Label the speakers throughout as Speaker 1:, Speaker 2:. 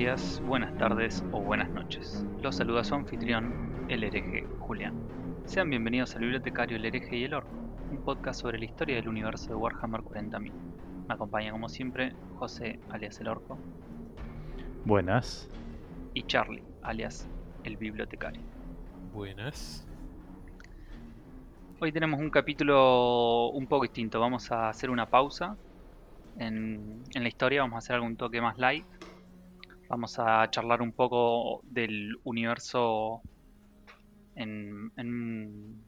Speaker 1: Días, buenas tardes o buenas noches. Los saluda su anfitrión, el hereje Julián. Sean bienvenidos al Bibliotecario El hereje y el orco, un podcast sobre la historia del universo de Warhammer 40.000. Me acompaña como siempre José, alias el orco,
Speaker 2: Buenas.
Speaker 1: y Charlie, alias el bibliotecario.
Speaker 3: Buenas.
Speaker 1: Hoy tenemos un capítulo un poco distinto. Vamos a hacer una pausa en, en la historia. Vamos a hacer algún toque más light. Vamos a charlar un poco del universo en, en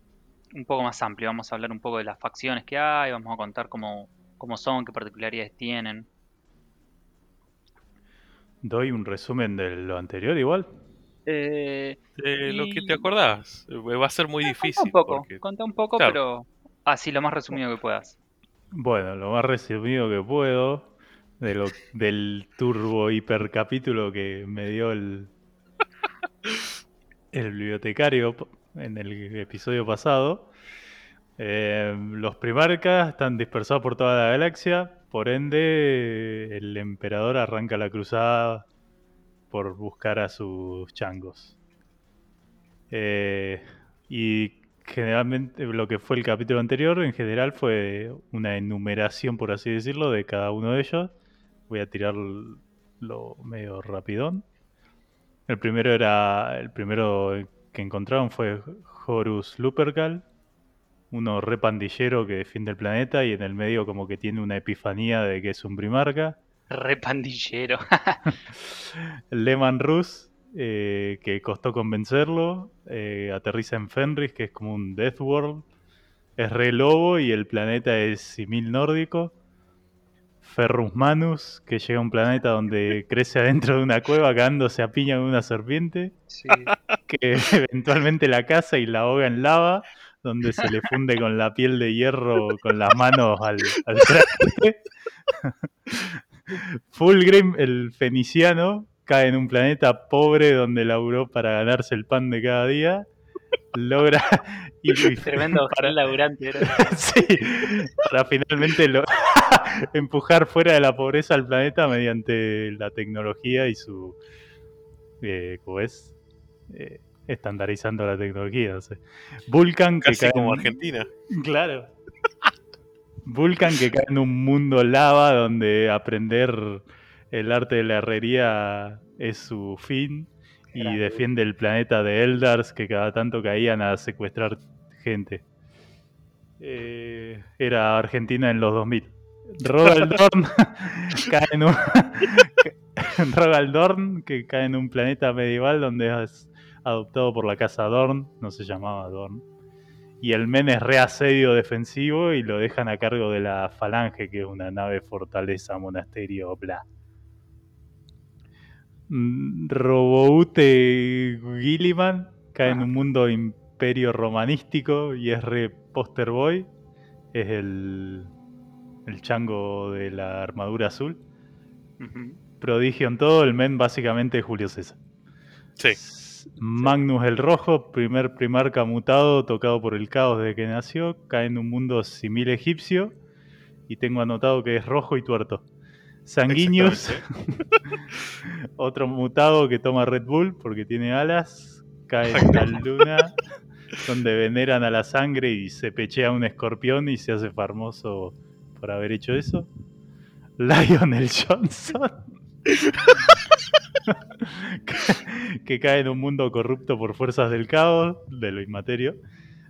Speaker 1: un- poco más amplio. Vamos a hablar un poco de las facciones que hay. Vamos a contar cómo, cómo son, qué particularidades tienen.
Speaker 2: Doy un resumen de lo anterior igual.
Speaker 1: Eh,
Speaker 3: De lo que te acordás, eh, va a ser muy difícil.
Speaker 1: un poco,
Speaker 3: porque-
Speaker 1: contá un poco,
Speaker 3: claro.
Speaker 1: pero así lo más resumido que puedas.
Speaker 2: Bueno, lo más resumido que puedo del turbo hiper capítulo que me dio el, bibliotecario en el episodio pasado. Eh, los primarcas están dispersados por toda la galaxia, por ende el emperador arranca la cruzada por buscar a sus changos. Eh, y generalmente lo que fue el capítulo anterior en general fue una enumeración, por así decirlo, de cada uno de ellos. Voy a tirar lo medio rapidón. El primero era. El primero que encontraron fue Horus Lupercal, uno re pandillero que defiende el planeta y en el medio como que tiene una epifanía de que es un primarca.
Speaker 1: Re pandillero.
Speaker 2: Lehman Rus, eh, que costó convencerlo, eh, aterriza en Fenris, que es como un Death World, es re lobo y el planeta es simil nórdico. Ferrus Manus, que llega a un planeta donde crece adentro de una cueva cagándose a piña con una serpiente,
Speaker 1: Sí.
Speaker 2: que eventualmente la caza y la ahoga en lava, donde se le funde con la piel de hierro con las manos al, al traste. Fulgrim, el feniciano, cae en un planeta pobre donde laburó para ganarse el pan de cada día. Logra y, y-
Speaker 1: Tremendo
Speaker 2: para,
Speaker 1: laburante era.
Speaker 2: sí, para finalmente lo- empujar fuera de la pobreza al planeta mediante la tecnología y su eh, ¿cómo es? Eh, estandarizando la tecnología. no sé. Vulcan que
Speaker 3: Casi
Speaker 2: cae
Speaker 3: como
Speaker 2: en-
Speaker 3: Argentina.
Speaker 2: Claro. Vulcan que cae en un mundo lava donde aprender el arte de la herrería es su fin y
Speaker 1: Grande.
Speaker 2: defiende el planeta de Eldars que cada tanto caían a secuestrar gente. Eh, era Argentina en los 2000. Rogaldorn cae en un Rogaldorn que cae en un planeta medieval donde es adoptado por la casa Dorn, no se llamaba Dorn. Y el men es re asedio defensivo y lo dejan a cargo de la Falange, que es una nave fortaleza, monasterio, bla. Mm, Roboute Gilliman cae en un mundo imperio romanístico y es re poster boy. Es el, el chango de la armadura azul. Prodigio en todo, el men básicamente es Julio César.
Speaker 3: Sí.
Speaker 2: Magnus el Rojo, primer primarca mutado, tocado por el caos desde que nació, cae en un mundo simil egipcio y tengo anotado que es rojo y tuerto. Sanguinius, otro mutado que toma Red Bull porque tiene alas, cae en la luna donde veneran a la sangre y se pechea un escorpión y se hace famoso por haber hecho eso. Lionel Johnson. que- cae en un mundo corrupto por fuerzas del caos, de lo inmaterio.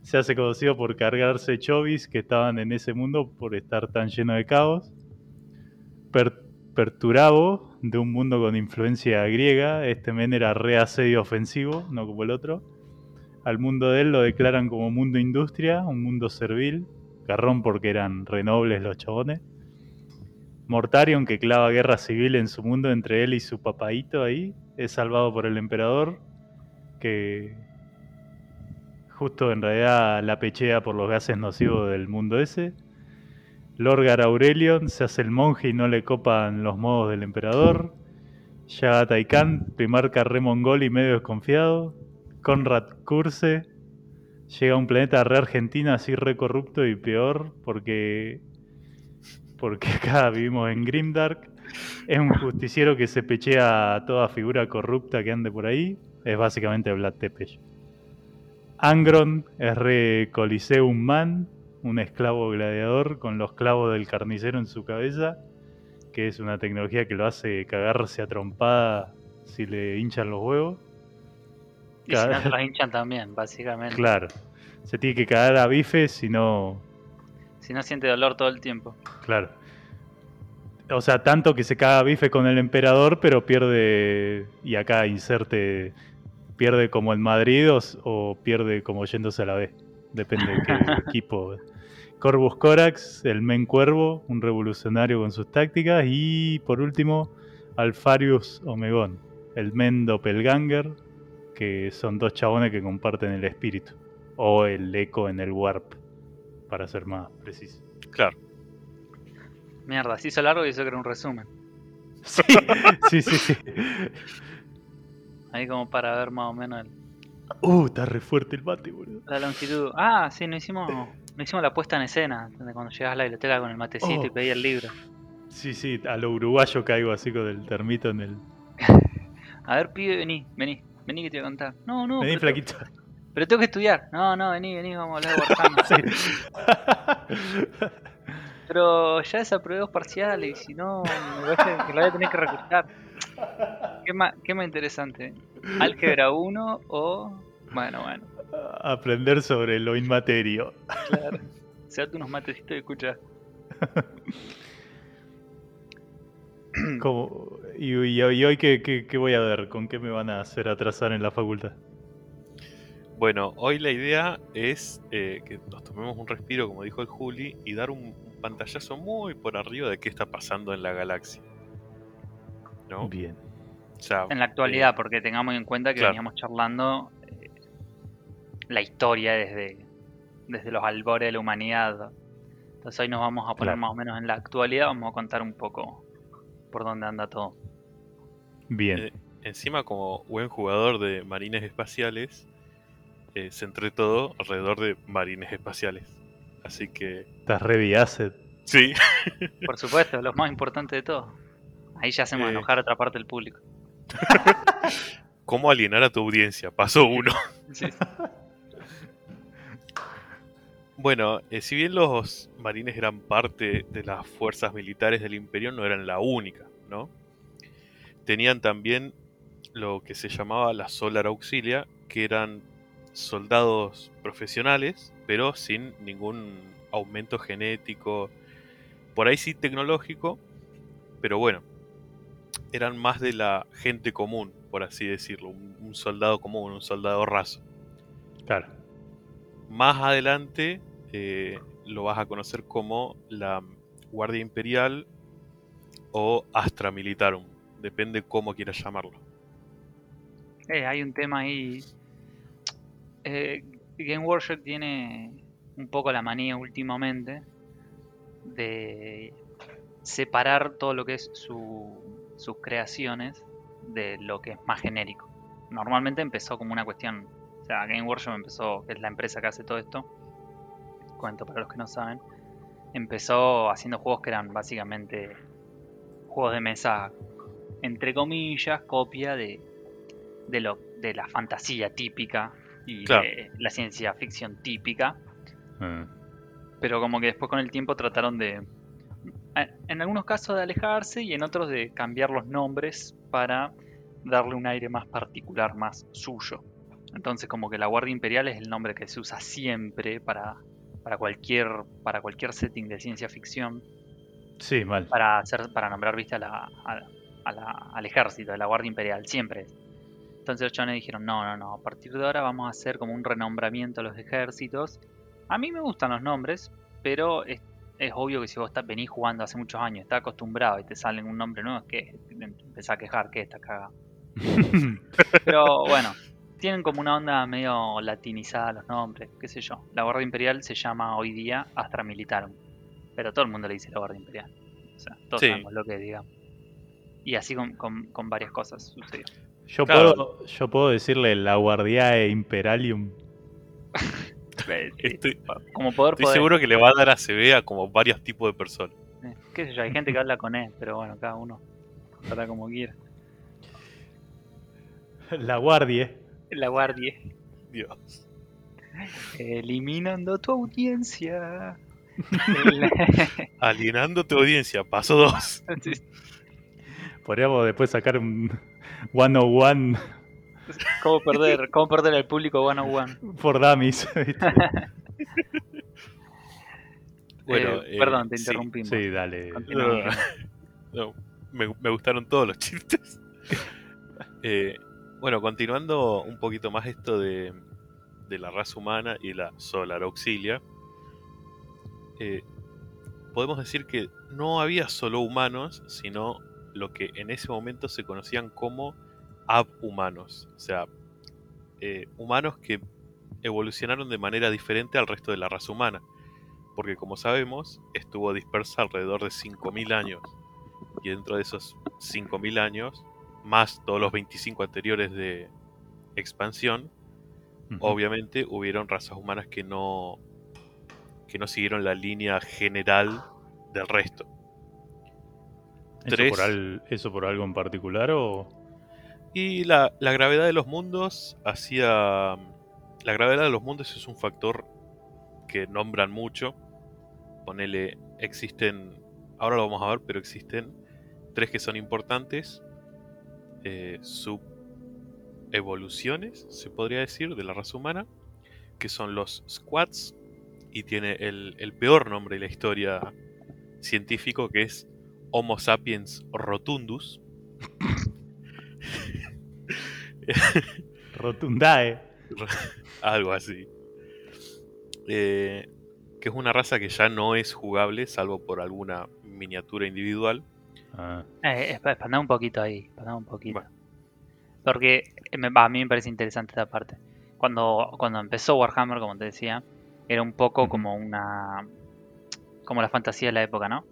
Speaker 2: Se hace conocido por cargarse chovis que estaban en ese mundo por estar tan lleno de caos. Per- Perturabo, de un mundo con influencia griega, este men era re asedio ofensivo, no como el otro. Al mundo de él lo declaran como mundo industria, un mundo servil, garrón porque eran renobles los chabones. Mortarion, que clava guerra civil en su mundo entre él y su papaito ahí, es salvado por el emperador, que justo en realidad la pechea por los gases nocivos del mundo ese. Lorgar Aurelion se hace el monje y no le copan los modos del emperador. Yagatai Khan, primarca re mongol y medio desconfiado. Conrad Kurse llega a un planeta re argentina así re corrupto y peor porque porque acá vivimos en Grimdark. Es un justiciero que se pechea a toda figura corrupta que ande por ahí. Es básicamente Vlad Tepes. Angron es re Coliseum Man, un esclavo gladiador con los clavos del carnicero en su cabeza, que es una tecnología que lo hace cagarse a trompada si le hinchan los huevos.
Speaker 1: Y si no los hinchan también, básicamente.
Speaker 2: Claro, se tiene que cagar a bife si no,
Speaker 1: Si no siente dolor todo el tiempo.
Speaker 2: Claro. O sea, tanto que se caga bife con el emperador, pero pierde, y acá inserte, pierde como en Madrid o, o pierde como yéndose a la B. Depende de qué equipo. Corvus Corax, el Men Cuervo, un revolucionario con sus tácticas. Y por último, Alfarius Omegón, el Men Doppelganger, que son dos chabones que comparten el espíritu. O el eco en el Warp, para ser más preciso.
Speaker 3: Claro.
Speaker 1: Mierda, se hizo largo y eso que era un resumen.
Speaker 2: Sí, sí, sí, sí.
Speaker 1: Ahí como para ver más o menos el-
Speaker 2: Uh, está re fuerte el mate, boludo.
Speaker 1: la longitud. Ah, sí, no hicimos, no hicimos la puesta en escena. De cuando llegas a la biblioteca con el matecito y
Speaker 2: Oh.
Speaker 1: pedías el libro.
Speaker 2: Sí, sí, a lo uruguayo caigo así con el termito en el.
Speaker 1: A ver, pibe, vení, vení. Vení que te voy a contar. No, no,
Speaker 2: Vení, flaquito.
Speaker 1: pero tengo que estudiar. No, no, vení, vení, vamos a hablar de. Pero ya desaprobé dos parciales y si no, me parece que lo voy a tener que recursar. ¿Qué más, qué más interesante? ¿Álgebra 1 o...? Bueno, bueno,
Speaker 2: Aprender sobre lo inmaterio.
Speaker 1: claro. Seate unos matecitos y escucha.
Speaker 2: Y, y- y hoy qué, qué- qué voy a ver? ¿Con qué me van a hacer atrasar en la facultad?
Speaker 3: Bueno, hoy la idea es eh, que nos tomemos un respiro, como dijo el Juli, y dar un, un pantallazo muy por arriba de qué está pasando en la galaxia. ¿No?
Speaker 2: Bien.
Speaker 3: O sea,
Speaker 1: En la actualidad, porque tengamos en cuenta que
Speaker 3: claro.
Speaker 1: veníamos charlando eh, la historia desde, desde los albores de la humanidad. Entonces hoy nos vamos a poner
Speaker 2: Claro.
Speaker 1: más o menos en la actualidad, vamos a contar un poco por dónde anda todo.
Speaker 2: Bien.
Speaker 3: Eh, encima, como buen jugador de marines espaciales, eh, centré todo alrededor de marines espaciales. Así que,
Speaker 2: Estás ready asset.
Speaker 3: sí,
Speaker 1: Por supuesto, lo más importante de todo. Ahí ya hacemos
Speaker 3: Eh.
Speaker 1: enojar a otra parte del público.
Speaker 3: ¿cómo alienar a tu audiencia? Paso uno.
Speaker 1: Sí.
Speaker 3: Bueno, eh, si bien los marines eran parte de las fuerzas militares del imperio, no eran la única, ¿no? Tenían también lo que se llamaba la Solar Auxilia, que eran soldados profesionales, pero sin ningún aumento genético, por ahí sí tecnológico, pero bueno, eran más de la gente común, por así decirlo, un, un soldado común, un soldado raso.
Speaker 2: Claro.
Speaker 3: Más adelante eh, lo vas a conocer como la Guardia Imperial o Astra Militarum. Depende cómo quieras llamarlo.
Speaker 1: Eh, hay un tema ahí. Eh, Game Workshop tiene un poco la manía últimamente de separar todo lo que es su- sus creaciones de lo que es más genérico. Normalmente empezó como una cuestión, o sea, Game Workshop empezó, que es la empresa que hace todo esto, cuento para los que no saben, empezó haciendo juegos que eran básicamente juegos de mesa, entre comillas, copia de, de, lo, de la fantasía típica y
Speaker 3: Claro.
Speaker 1: de la ciencia ficción típica,
Speaker 2: Ah,
Speaker 1: pero como que después con el tiempo trataron de, a- en algunos casos de alejarse y en otros de cambiar los nombres para darle un aire más particular, más suyo. Entonces como que la Guardia Imperial es el nombre que se usa siempre para, para, cualquier, para cualquier setting de ciencia ficción,
Speaker 2: Sí, mal.
Speaker 1: para, hacer, para nombrar viste, a la, a- a la- al ejército, a la Guardia Imperial, siempre. Entonces los chavales dijeron, no, no, no, a partir de ahora vamos a hacer como un renombramiento a los ejércitos. A mí me gustan los nombres, pero es, es obvio que si vos estás, venís jugando hace muchos años, estás acostumbrado y te salen un nombre nuevo, es que empezás a quejar que está cagado. Pero bueno, tienen como una onda medio latinizada los nombres, qué sé yo. La Guardia Imperial se llama hoy día Astra Militarum, pero todo el mundo le dice la Guardia Imperial. O sea, todos
Speaker 3: Sí.
Speaker 1: sabemos lo que digamos. Y así con, con- con varias cosas sucedió.
Speaker 2: Yo,
Speaker 3: Claro.
Speaker 2: puedo, yo puedo decirle la Guardiae Imperialium.
Speaker 1: Eh,
Speaker 3: Estoy,
Speaker 1: Como poder
Speaker 3: estoy
Speaker 1: poder.
Speaker 3: seguro que le va a dar a CB como varios tipos de personas.
Speaker 1: qué sé yo, hay gente que habla con E, pero bueno, cada uno habla como quiera.
Speaker 2: La guardia.
Speaker 1: La guardia.
Speaker 3: Dios.
Speaker 1: Eliminando tu audiencia.
Speaker 3: Alienando tu audiencia, paso 2.
Speaker 2: Podríamos después sacar un 101
Speaker 1: ¿Cómo perder, ¿Cómo perder al público one on one?
Speaker 2: por dummies.
Speaker 3: Bueno,
Speaker 1: Eh,
Speaker 3: eh,
Speaker 1: perdón, te interrumpimos.
Speaker 2: Sí, dale.
Speaker 3: No, me, me gustaron todos los chistes. Eh, bueno, continuando un poquito más esto de, la raza humana y la Solar Auxilia, eh, podemos decir que no había solo humanos, sino lo que en ese momento se conocían como abhumanos, o sea, eh, humanos que evolucionaron de manera diferente al resto de la raza humana, porque como sabemos, estuvo dispersa alrededor de 5.000 años, y dentro de esos 5.000 años, más todos los 25 anteriores de expansión, obviamente hubieron razas humanas que no que no siguieron la línea general del resto.
Speaker 2: ¿Eso,
Speaker 3: tres.
Speaker 2: por al- ¿Eso por algo en particular o...?
Speaker 3: Y la, la gravedad de los mundos hacía... La gravedad de los mundos es un factor que nombran mucho. Ponele, existen... Ahora lo vamos a ver, pero existen tres que son importantes. Eh, subevoluciones, se podría decir, de la raza humana. Que son los squats. Y tiene el, el peor nombre de la historia científico, que es Homo sapiens rotundus.
Speaker 2: Rotundae.
Speaker 3: Algo así. Eh, que es una raza que ya no es jugable, salvo por alguna miniatura individual.
Speaker 2: Ah,
Speaker 1: Eh, un poquito ahí, un poquito.
Speaker 3: Bueno.
Speaker 1: Porque a mí me parece interesante esta parte. Cuando, cuando empezó Warhammer, como te decía, era un poco como una. como la fantasía de la época, ¿no?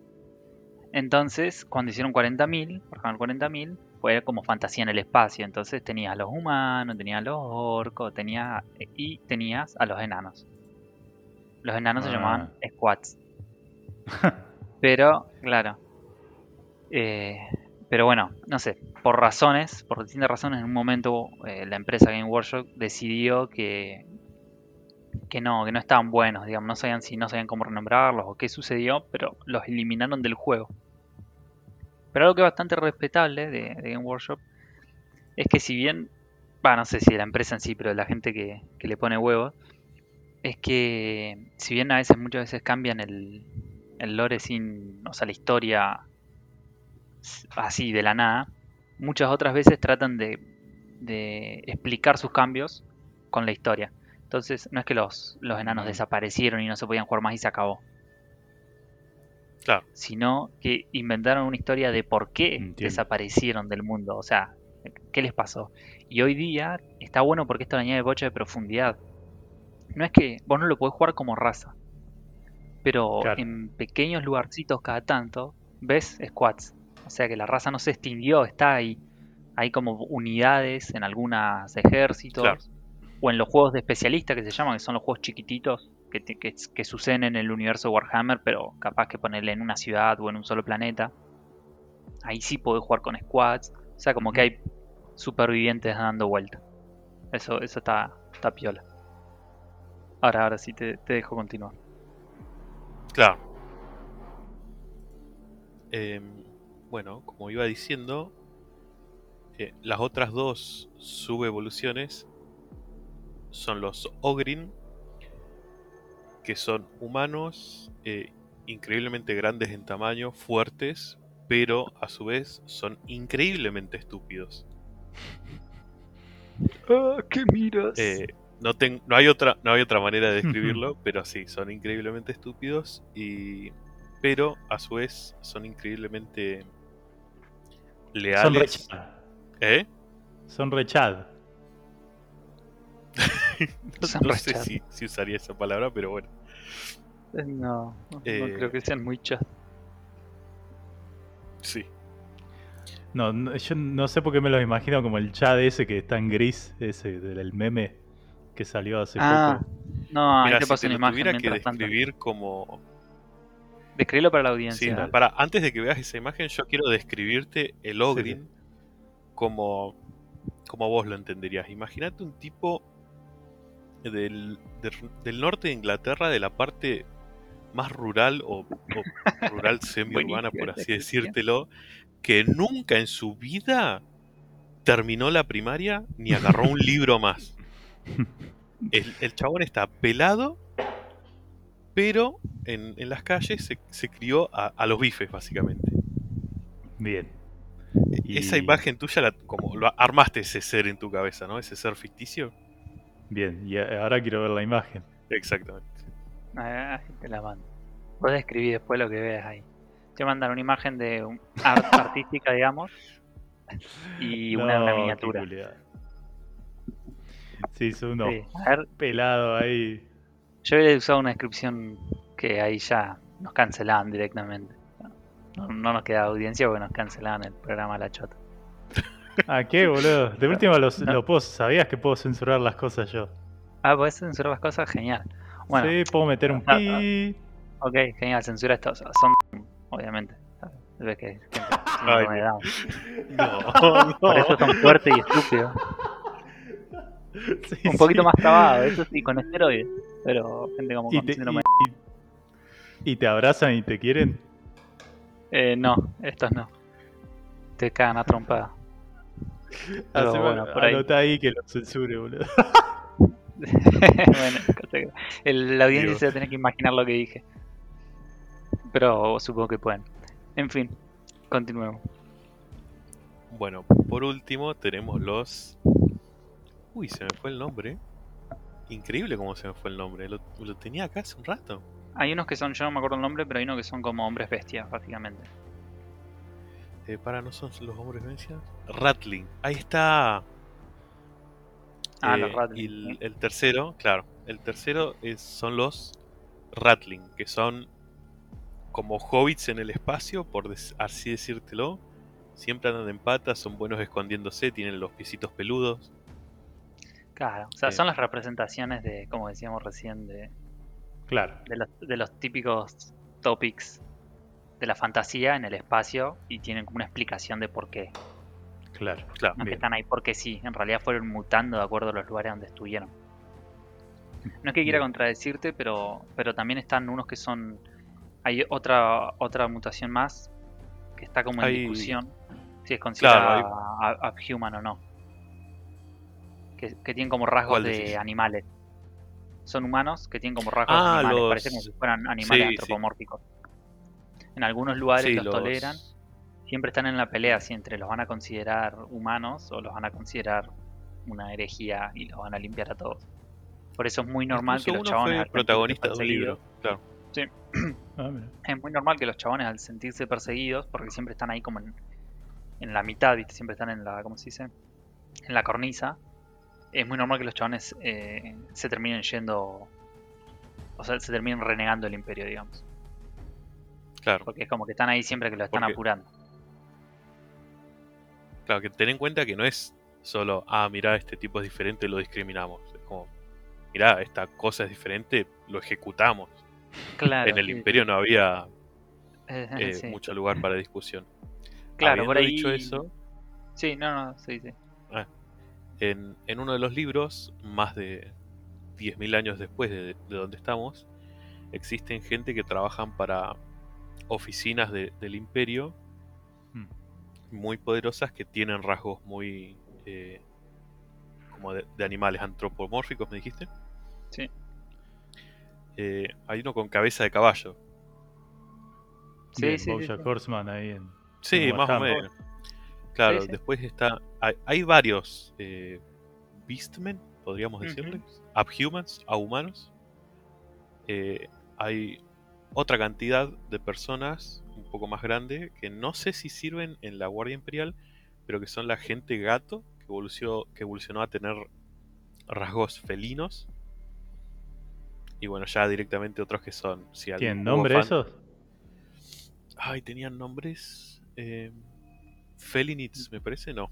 Speaker 1: Entonces, cuando hicieron 40.000, Warhammer 40.000, fue como fantasía en el espacio. Entonces tenías a los humanos, tenías a los orcos, tenías, y tenías a los enanos. Los enanos se
Speaker 2: Ah.
Speaker 1: llamaban squats. Pero, claro. Eh, pero bueno, no sé, por razones, por distintas razones, en un momento eh, la empresa Game Workshop decidió que, que no, que no estaban buenos, digamos, no sabían si no sabían cómo renombrarlos o qué sucedió, pero los eliminaron del juego. Pero algo que es bastante respetable de, Game Workshop es que si bien, va, no sé si la empresa en sí, pero la gente que, que le pone huevos, es que si bien a veces, muchas veces cambian el, el lore sin, o sea, la historia así de la nada, muchas otras veces tratan de, de explicar sus cambios con la historia. Entonces, no es que los, los enanos
Speaker 2: Mm.
Speaker 1: desaparecieron y no se podían jugar más y se acabó,
Speaker 3: Claro,
Speaker 1: sino que inventaron una historia de por qué
Speaker 2: Entiendo.
Speaker 1: desaparecieron del mundo, o sea, qué les pasó. Y hoy día está bueno porque esto le añade bocha de profundidad. No es que vos no lo podés jugar como raza, pero
Speaker 2: Claro.
Speaker 1: en pequeños lugarcitos cada tanto ves squads. O sea que la raza no se extinguió, está ahí. Hay como unidades en algunos ejércitos.
Speaker 3: Claro.
Speaker 1: O en los juegos de especialistas que se llaman, que son los juegos chiquititos que, que, que suceden en el universo de Warhammer, pero capaz que ponerle en una ciudad o en un solo planeta. Ahí sí podés jugar con squads. O sea, como que hay supervivientes dando vuelta. Eso, eso está, está piola. Ahora, ahora sí te, te dejo continuar.
Speaker 3: claro. Em, bueno, como iba diciendo, eh, las otras dos subevoluciones son los Ogrin, que son humanos eh, increíblemente grandes en tamaño, fuertes, pero a su vez son increíblemente estúpidos.
Speaker 1: Ah, ¿qué miras?
Speaker 3: Eh, no, ten- no, hay otra, no hay otra manera de describirlo, pero sí, son increíblemente estúpidos y... Pero a su vez son increíblemente
Speaker 2: son
Speaker 3: leales.
Speaker 2: rechad.
Speaker 3: ¿Eh?
Speaker 2: Son rechad.
Speaker 3: No,
Speaker 1: Son
Speaker 3: no sé si, si usaría esa palabra, pero bueno.
Speaker 1: Eh, No, no,
Speaker 3: Eh,
Speaker 1: no creo que sean muy chas.
Speaker 3: Sí.
Speaker 2: No, no, yo no sé por qué me los imagino como el chat ese que está en gris, ese del meme que salió hace
Speaker 1: Ah,
Speaker 2: poco.
Speaker 1: no, ahí
Speaker 3: Mira,
Speaker 1: te
Speaker 3: si
Speaker 1: paso
Speaker 3: te
Speaker 1: una
Speaker 3: lo
Speaker 1: imagen
Speaker 3: tuviera que
Speaker 1: tanto.
Speaker 3: describir como...
Speaker 1: Describilo para la
Speaker 3: Sí,
Speaker 1: audiencia.
Speaker 3: para, antes de que veas esa imagen, yo quiero describirte el Ogrin como, como vos lo entenderías. Imagínate un tipo del, del- del norte de Inglaterra, de la parte más rural o, o rural semi-urbana, por así decírtelo, que nunca en su vida terminó la primaria ni agarró un libro más. El, el chabón está pelado, pero en, en las calles se, se crió a, a los bifes, básicamente.
Speaker 2: Bien. Y-
Speaker 3: Esa imagen tuya, la, como lo armaste ese ser en tu cabeza, ¿no? Ese ser ficticio.
Speaker 2: Bien, y a- ahora quiero ver la imagen.
Speaker 3: Exactamente.
Speaker 1: Ah, ahí te la mando. Vos describí después lo que veas ahí. Te mandan una imagen de un art artística, digamos, y una, una
Speaker 2: No, qué
Speaker 1: miniatura.
Speaker 2: Sí, son unos
Speaker 1: Sí,
Speaker 2: pelados ahí.
Speaker 1: Yo hubiera usado una descripción que ahí ya nos cancelaban directamente. No, no nos queda audiencia porque nos cancelaban el programa La Chota.
Speaker 2: ¿Ah, qué, boludo? De última los,
Speaker 1: No.
Speaker 2: lo puedo, sabías que puedo censurar las cosas yo.
Speaker 1: Ah, ¿podés censurar las cosas? Genial. Bueno,
Speaker 2: Sí, puedo meter un
Speaker 1: Ah,
Speaker 2: pi.
Speaker 1: ok, genial, censura esto. Son, obviamente. Ves que de Down.
Speaker 3: No,
Speaker 1: Por eso son fuertes y estúpidos.
Speaker 2: Sí,
Speaker 1: Un poquito
Speaker 2: sí.
Speaker 1: más trabado, eso sí, con esteroides. Pero gente como
Speaker 2: Y
Speaker 1: con
Speaker 2: te,
Speaker 1: síndrome
Speaker 2: y- y te abrazan y te quieren.
Speaker 1: Eh, no, estos no. Te cagan a trompada. Pero bueno, por ahí.
Speaker 2: ahí que lo censure, boludo.
Speaker 1: bueno, el- la audiencia
Speaker 2: Dios.
Speaker 1: se va a tener que imaginar lo que dije. Pero supongo que pueden. En fin, continuemos.
Speaker 3: Bueno, por último tenemos los... Uy, se me fue el nombre. Increíble cómo se me fue el nombre. Lo, lo tenía acá hace un rato.
Speaker 1: Hay unos que son, yo no me acuerdo el nombre, pero hay unos que son como hombres bestias, básicamente.
Speaker 3: Eh, para, ¿no son los hombres bestias? Ratling. Ahí está.
Speaker 1: Ah,
Speaker 3: Eh,
Speaker 1: los Ratling,
Speaker 3: Y el, tercero, claro. El tercero es- son los Ratling, que son como hobbits en el espacio, por así decírtelo. Siempre andan en patas, son buenos escondiéndose, tienen los piecitos peludos.
Speaker 1: Claro, o sea,
Speaker 3: Sí.
Speaker 1: son las representaciones de, como decíamos recién, de,
Speaker 2: Claro.
Speaker 1: de, los, de los típicos topics de la fantasía en el espacio y tienen como una explicación de por qué.
Speaker 2: Claro.
Speaker 3: Claro.
Speaker 1: No es que
Speaker 2: Bien.
Speaker 1: están ahí porque sí, en realidad fueron mutando de acuerdo a los lugares donde estuvieron. No es que quiera
Speaker 2: Bien.
Speaker 1: contradecirte, pero, pero también están unos que son. Hay otra otra mutación más que está como en
Speaker 3: Hay-
Speaker 1: discusión si es considerada
Speaker 3: Claro,
Speaker 1: a- uphuman o no. Que, que tienen como rasgos
Speaker 3: ¿Cuál
Speaker 1: de
Speaker 3: decís?
Speaker 1: animales. Son humanos que tienen como rasgos de
Speaker 3: Ah,
Speaker 1: animales,
Speaker 3: los-
Speaker 1: parece como si fueran animales
Speaker 3: Sí, sí.
Speaker 1: antropomórficos. En algunos lugares
Speaker 3: Sí,
Speaker 1: los,
Speaker 3: los-
Speaker 1: toleran, siempre están en la pelea si entre los van a considerar humanos o los van a considerar una herejía y los van a limpiar a todos. Por eso es muy normal
Speaker 3: Incluso
Speaker 1: que los chabones
Speaker 3: fue
Speaker 1: al sentirse
Speaker 3: protagonista de un libro. Claro.
Speaker 2: Ah, mira.
Speaker 1: es muy normal que los chabones al sentirse perseguidos, porque siempre están ahí como en, en la mitad, ¿viste? siempre están en la, ¿cómo se dice? En la cornisa. Es muy normal que los chabones eh, se terminen yendo, o sea, se terminen renegando el imperio, digamos.
Speaker 3: Claro.
Speaker 1: Porque es como que están ahí siempre que lo están
Speaker 3: Porque-
Speaker 1: apurando.
Speaker 3: Claro, que ten en cuenta que no es solo, ah, mira, este tipo es diferente, lo discriminamos. Es como, mira, esta cosa es diferente, lo ejecutamos.
Speaker 1: Claro.
Speaker 3: en el
Speaker 1: sí,
Speaker 3: imperio no había.
Speaker 1: Eh,
Speaker 3: eh,
Speaker 1: sí.
Speaker 3: mucho lugar para discusión.
Speaker 1: Claro, por ahí.
Speaker 3: Dicho eso,
Speaker 1: Sí, no, no, sí, sí.
Speaker 3: En, en uno de los libros, más de 10.000 años después de, de donde estamos, existen gente que trabajan para oficinas de- del imperio
Speaker 2: Hmm.
Speaker 3: muy poderosas que tienen rasgos muy eh, como de, de animales antropomórficos, me dijiste.
Speaker 1: Sí.
Speaker 3: Eh, hay uno con cabeza de caballo.
Speaker 1: Sí,
Speaker 2: Bien,
Speaker 1: sí, sí, sí.
Speaker 2: Horseman ahí en.
Speaker 3: Sí, más o menos. Claro,
Speaker 1: Sí, sí.
Speaker 3: después está. Hay, hay varios eh, Beastmen, podríamos
Speaker 1: Ujú.
Speaker 3: decirles. Abhumans, a humanos. Eh, hay otra cantidad de personas un poco más grande que no sé si sirven en la Guardia Imperial, pero que son la gente gato que evolucionó, que evolucionó a tener rasgos felinos. Y bueno, ya directamente otros que son. Si
Speaker 2: ¿Tienen nombre
Speaker 3: fan-
Speaker 2: esos?
Speaker 3: Ay, tenían nombres. Eh, Felinits, me parece, no.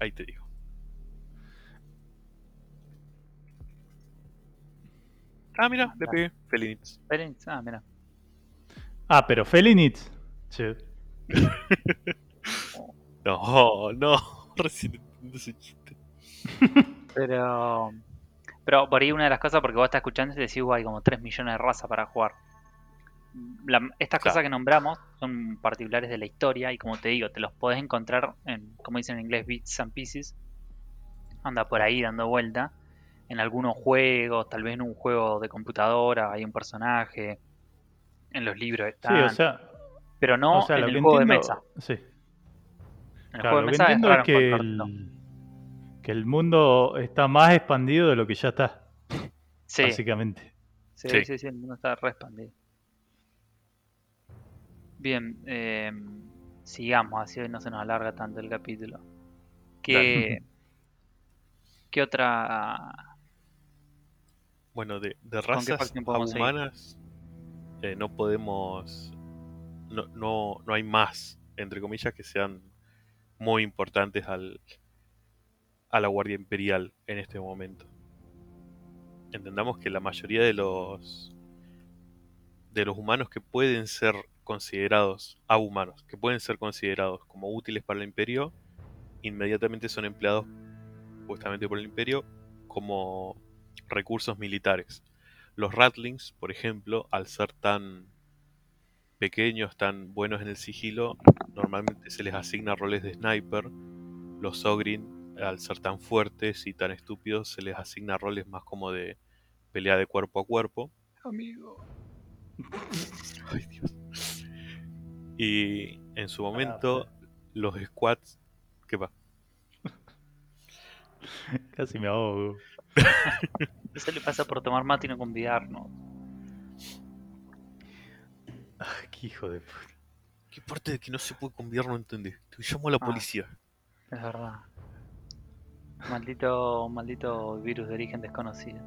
Speaker 3: Ahí te digo. Ah, mira, le
Speaker 1: Ah.
Speaker 3: pegué. Felinits.
Speaker 1: Esperen, Ah, mira.
Speaker 2: Ah, pero Felinitz. Che.
Speaker 3: No, no, recién entiendo ese chiste.
Speaker 1: Pero. Pero por ahí una de las cosas, porque vos estás escuchando y decís, "Uh, hay como 3 millones de razas para jugar. La- estas
Speaker 3: Claro.
Speaker 1: cosas que nombramos son particulares de la historia y como te digo, te los podés encontrar en, como dicen en inglés, bits and pieces. Anda por ahí dando vuelta. En algunos juegos, tal vez en un juego de computadora hay un personaje. En los libros
Speaker 2: Sí,
Speaker 1: están.
Speaker 2: o sea,
Speaker 1: pero no
Speaker 2: o sea,
Speaker 1: en
Speaker 2: lo
Speaker 1: el
Speaker 2: que
Speaker 1: juego
Speaker 2: entiendo,
Speaker 1: de mesa.
Speaker 2: Sí,
Speaker 1: En el
Speaker 2: claro,
Speaker 1: juego
Speaker 2: lo
Speaker 1: de
Speaker 2: que
Speaker 1: mesa es
Speaker 2: entiendo
Speaker 1: raro
Speaker 2: es que el, que el mundo está más expandido de lo que ya está,
Speaker 1: Sí,
Speaker 2: básicamente.
Speaker 1: Sí,
Speaker 3: Sí.
Speaker 1: sí, sí, el mundo está re expandido. Bien, eh, sigamos, así hoy no se nos alarga tanto el capítulo. ¿Qué, ¿qué otra?
Speaker 3: Bueno, de, de
Speaker 1: ¿Con qué
Speaker 3: razas humanas eh, no podemos. No, no, no hay más, entre comillas, que sean muy importantes al, a la Guardia Imperial en este momento. Entendamos que la mayoría de los de los humanos que pueden ser considerados a humanos, que pueden ser considerados como útiles para el Imperio, inmediatamente son empleados justamente por el Imperio como recursos militares. Los Ratlings, por ejemplo, al ser tan pequeños, tan buenos en el sigilo, normalmente se les asigna roles de sniper. Los Ogrin, al ser tan fuertes y tan estúpidos, se les asigna roles más como de pelea de cuerpo a cuerpo.
Speaker 1: Amigo.
Speaker 3: Ay, Dios. Y en su momento, los squads. ¿Qué va?
Speaker 2: Casi me ahogo.
Speaker 1: Eso le pasa por tomar mate y no convidarnos.
Speaker 2: Ah, qué hijo de puta.
Speaker 3: ¿Qué parte de que no se puede cambiar no entendés? Te llamo a la
Speaker 1: Ah.
Speaker 3: policía.
Speaker 1: Es verdad. Maldito, maldito virus de origen desconocido.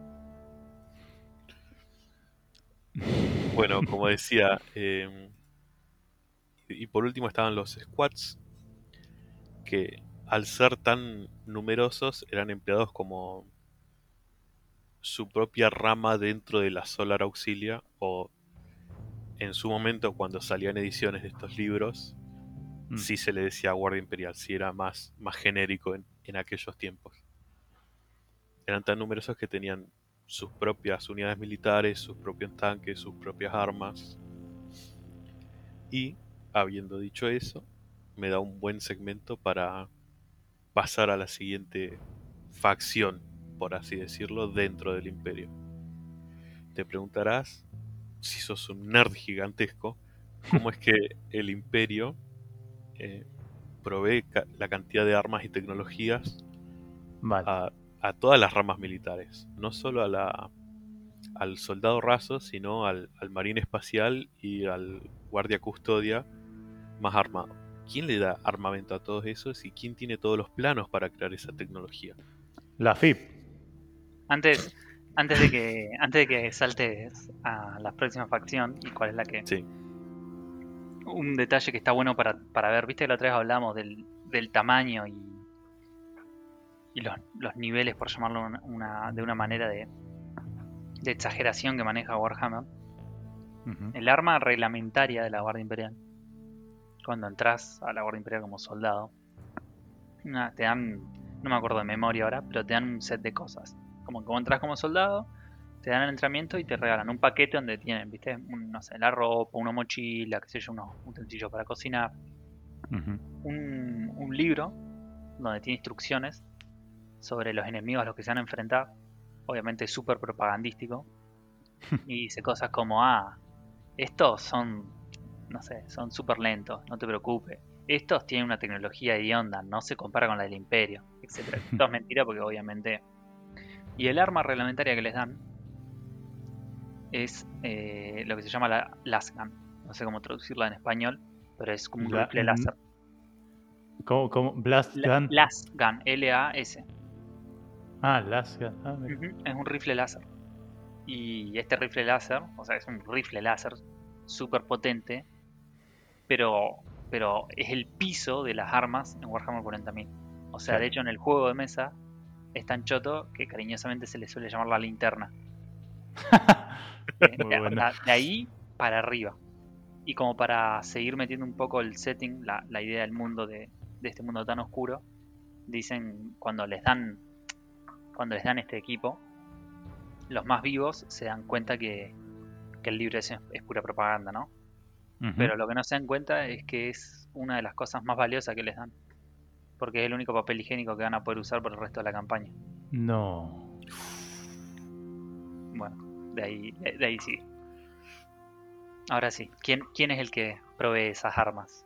Speaker 3: Bueno, como decía, eh, y por último estaban los squads, que al ser tan numerosos eran empleados como su propia rama dentro de la Solar Auxilia, o en su momento cuando salían ediciones de estos libros,
Speaker 2: Mm.
Speaker 3: sí se le decía Guardia Imperial, sí era más, más genérico en, en aquellos tiempos. Eran tan numerosos que tenían sus propias unidades militares, sus propios tanques, sus propias armas. Y, habiendo dicho eso, me da un buen segmento para pasar a la siguiente facción, por así decirlo, dentro del imperio. Te preguntarás, si sos un nerd gigantesco, cómo es que el imperio eh, provee ca- la cantidad de armas y tecnologías
Speaker 2: Vale.
Speaker 3: a, a todas las ramas militares, no solo a la, al soldado raso, sino al, al marín espacial y al guardia custodia más armado. ¿Quién le da armamento a todos esos y quién tiene todos los planos para crear esa tecnología?
Speaker 2: La FIP.
Speaker 1: Antes, antes de que, antes de que saltes a la próxima facción y cuál es la que.
Speaker 3: Sí.
Speaker 1: Un detalle que está bueno para, para ver, viste que la otra vez hablamos del, del tamaño y, y los, los niveles, por llamarlo una, una- de una manera de, de exageración que maneja Warhammer. El arma reglamentaria de la Guardia Imperial, cuando entras a la Guardia Imperial como soldado, te dan, no me acuerdo de memoria ahora, pero te dan un set de cosas. Como que vos entras como soldado, te dan el entrenamiento y te regalan un paquete donde tienen, viste, Un- no sé, la ropa, una mochila, qué sé yo, unos utensilios para cocinar, un, un libro donde tiene instrucciones sobre los enemigos a los que se van a enfrentar. Obviamente súper propagandístico. Y dice cosas como, ah, estos son, no sé, son súper lentos, no te preocupes. Estos tienen una tecnología de onda, no se compara con la del imperio, etc. Todo es mentira porque obviamente... Y el arma reglamentaria que les dan es eh, lo que se llama la lasgun. No sé cómo traducirla en español, pero es como un
Speaker 2: La-
Speaker 1: rifle láser.
Speaker 2: ¿Cómo, cómo? Blast
Speaker 1: La-
Speaker 2: Gun.
Speaker 1: Las Gun, L-A-S.
Speaker 2: Ah, Last Gun. Ah,
Speaker 1: Es un rifle láser. Y este rifle láser, o sea, es un rifle láser súper potente, pero, pero es el piso de las armas en Warhammer 40.000. O sea, de hecho, en el juego de mesa es tan choto que cariñosamente se le suele llamar la linterna. Eh, de,
Speaker 2: bueno.
Speaker 1: de- de ahí para arriba. Y como para seguir metiendo un poco el setting, la, la idea del mundo de, de este mundo tan oscuro, dicen cuando les dan cuando les dan este equipo, los más vivos se dan cuenta que, que el libro es, es pura propaganda, ¿no? Pero lo que no se dan cuenta es que es una de las cosas más valiosas que les dan. Porque es el único papel higiénico que van a poder usar por el resto de la campaña.
Speaker 2: No.
Speaker 1: Bueno, de ahí, de, de ahí sí. Ahora sí, ¿quién, ¿quién es el que provee esas armas?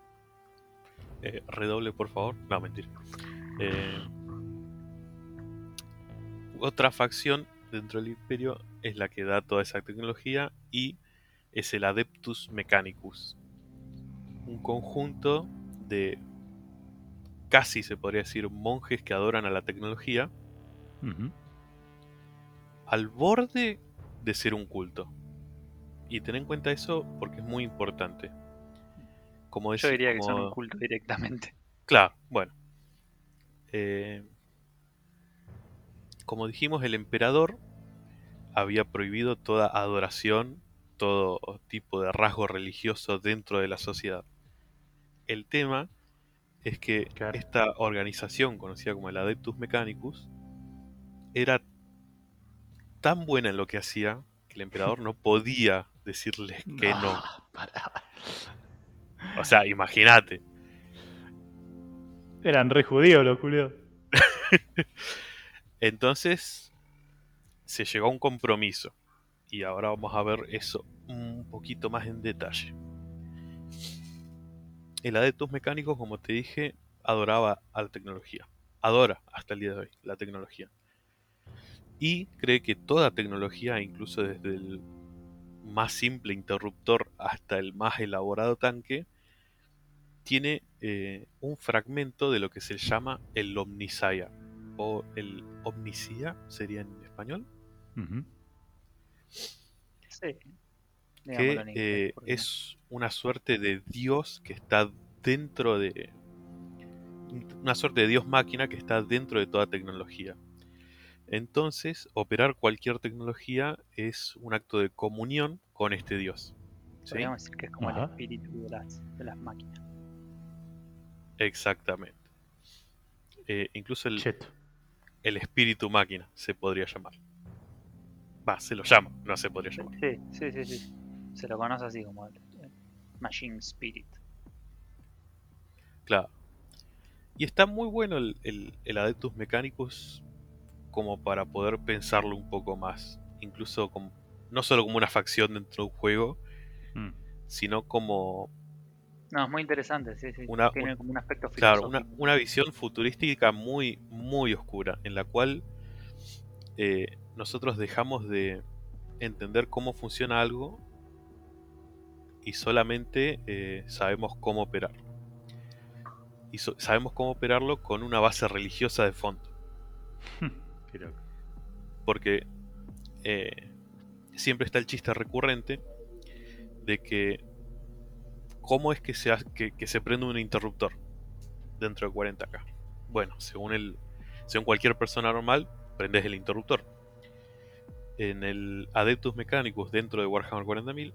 Speaker 3: Eh, redoble, por favor. No, mentira. Eh, otra facción dentro del imperio es la que da toda esa tecnología y es el Adeptus Mechanicus. Un conjunto de casi se podría decir monjes que adoran a la tecnología al borde de ser un culto. Y ten en cuenta eso porque es muy importante. Como
Speaker 1: Yo diría que son un culto directamente.
Speaker 3: Claro, bueno. Eh, como dijimos, el emperador había prohibido toda adoración, todo tipo de rasgo religioso dentro de la sociedad. El tema es que
Speaker 2: Claro.
Speaker 3: esta organización, conocida como el Adeptus Mechanicus, era tan buena en lo que hacía que el emperador no podía decirles que no.
Speaker 2: Pará.
Speaker 3: O sea, imagínate.
Speaker 2: Eran re judíos los culios.
Speaker 3: Entonces se llegó a un compromiso. Y ahora vamos a ver eso un poquito más en detalle. El Adeptus Mecánicos, como te dije, adoraba a la tecnología. Adora hasta el día de hoy la tecnología. Y cree que toda tecnología, incluso desde el más simple interruptor hasta el más elaborado tanque, tiene eh, un fragmento de lo que se llama el Omnisaya o el Omnicia sería en español.
Speaker 1: Sí.
Speaker 3: que eh, es una suerte de Dios que está dentro de una suerte de Dios máquina que está dentro de toda tecnología. Entonces, operar cualquier tecnología es un acto de comunión con este Dios. ¿sí?
Speaker 1: Podríamos decir que es como el espíritu de las, de las máquinas.
Speaker 3: Exactamente. Eh, incluso el, el espíritu máquina se podría llamar. Va, se lo llama, no se podría llamar.
Speaker 1: Sí, sí, sí, sí. Se lo conoce así como el, Machine Spirit.
Speaker 3: Claro. Y está muy bueno el, el, el Adeptus Mechanicus como para poder pensarlo un poco más. Incluso como, no solo como una facción dentro de un juego,
Speaker 2: Mm.
Speaker 3: sino como
Speaker 1: No, es muy interesante, sí, sí.
Speaker 3: Una-
Speaker 1: Tiene
Speaker 3: un-
Speaker 1: como un aspecto
Speaker 3: claro, una,
Speaker 1: filosófico.
Speaker 3: una visión futurística muy, muy oscura, en la cual eh, nosotros dejamos de entender cómo funciona algo y solamente eh, sabemos cómo operarlo. Y so- sabemos cómo operarlo con una base religiosa de fondo. Porque eh, siempre está el chiste recurrente de que cómo es que se, ha- que, que se prende un interruptor dentro de 40k. Bueno, según el según cualquier persona normal, prendes el interruptor. En el Adeptus Mechanicus dentro de Warhammer 40.000,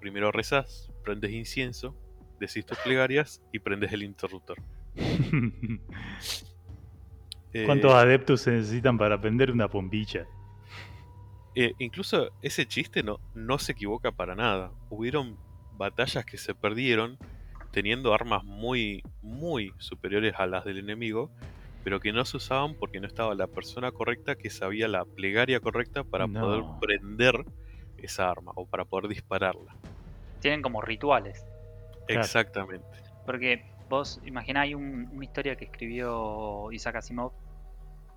Speaker 3: primero rezas, prendes incienso, decís tus plegarias y prendes el interruptor. Eh,
Speaker 2: ¿Cuántos adeptos se necesitan para prender una bombilla?
Speaker 3: Eh, incluso ese chiste no, no se equivoca para nada. Hubieron batallas que se perdieron teniendo armas muy, muy superiores a las del enemigo, pero que no se usaban porque no estaba la persona correcta que sabía la plegaria correcta para
Speaker 2: No.
Speaker 3: poder prender esa arma o para poder dispararla.
Speaker 1: Tienen como rituales.
Speaker 2: Claro.
Speaker 3: Exactamente.
Speaker 1: Porque vos imaginá, hay un- una historia que escribió Isaac Asimov,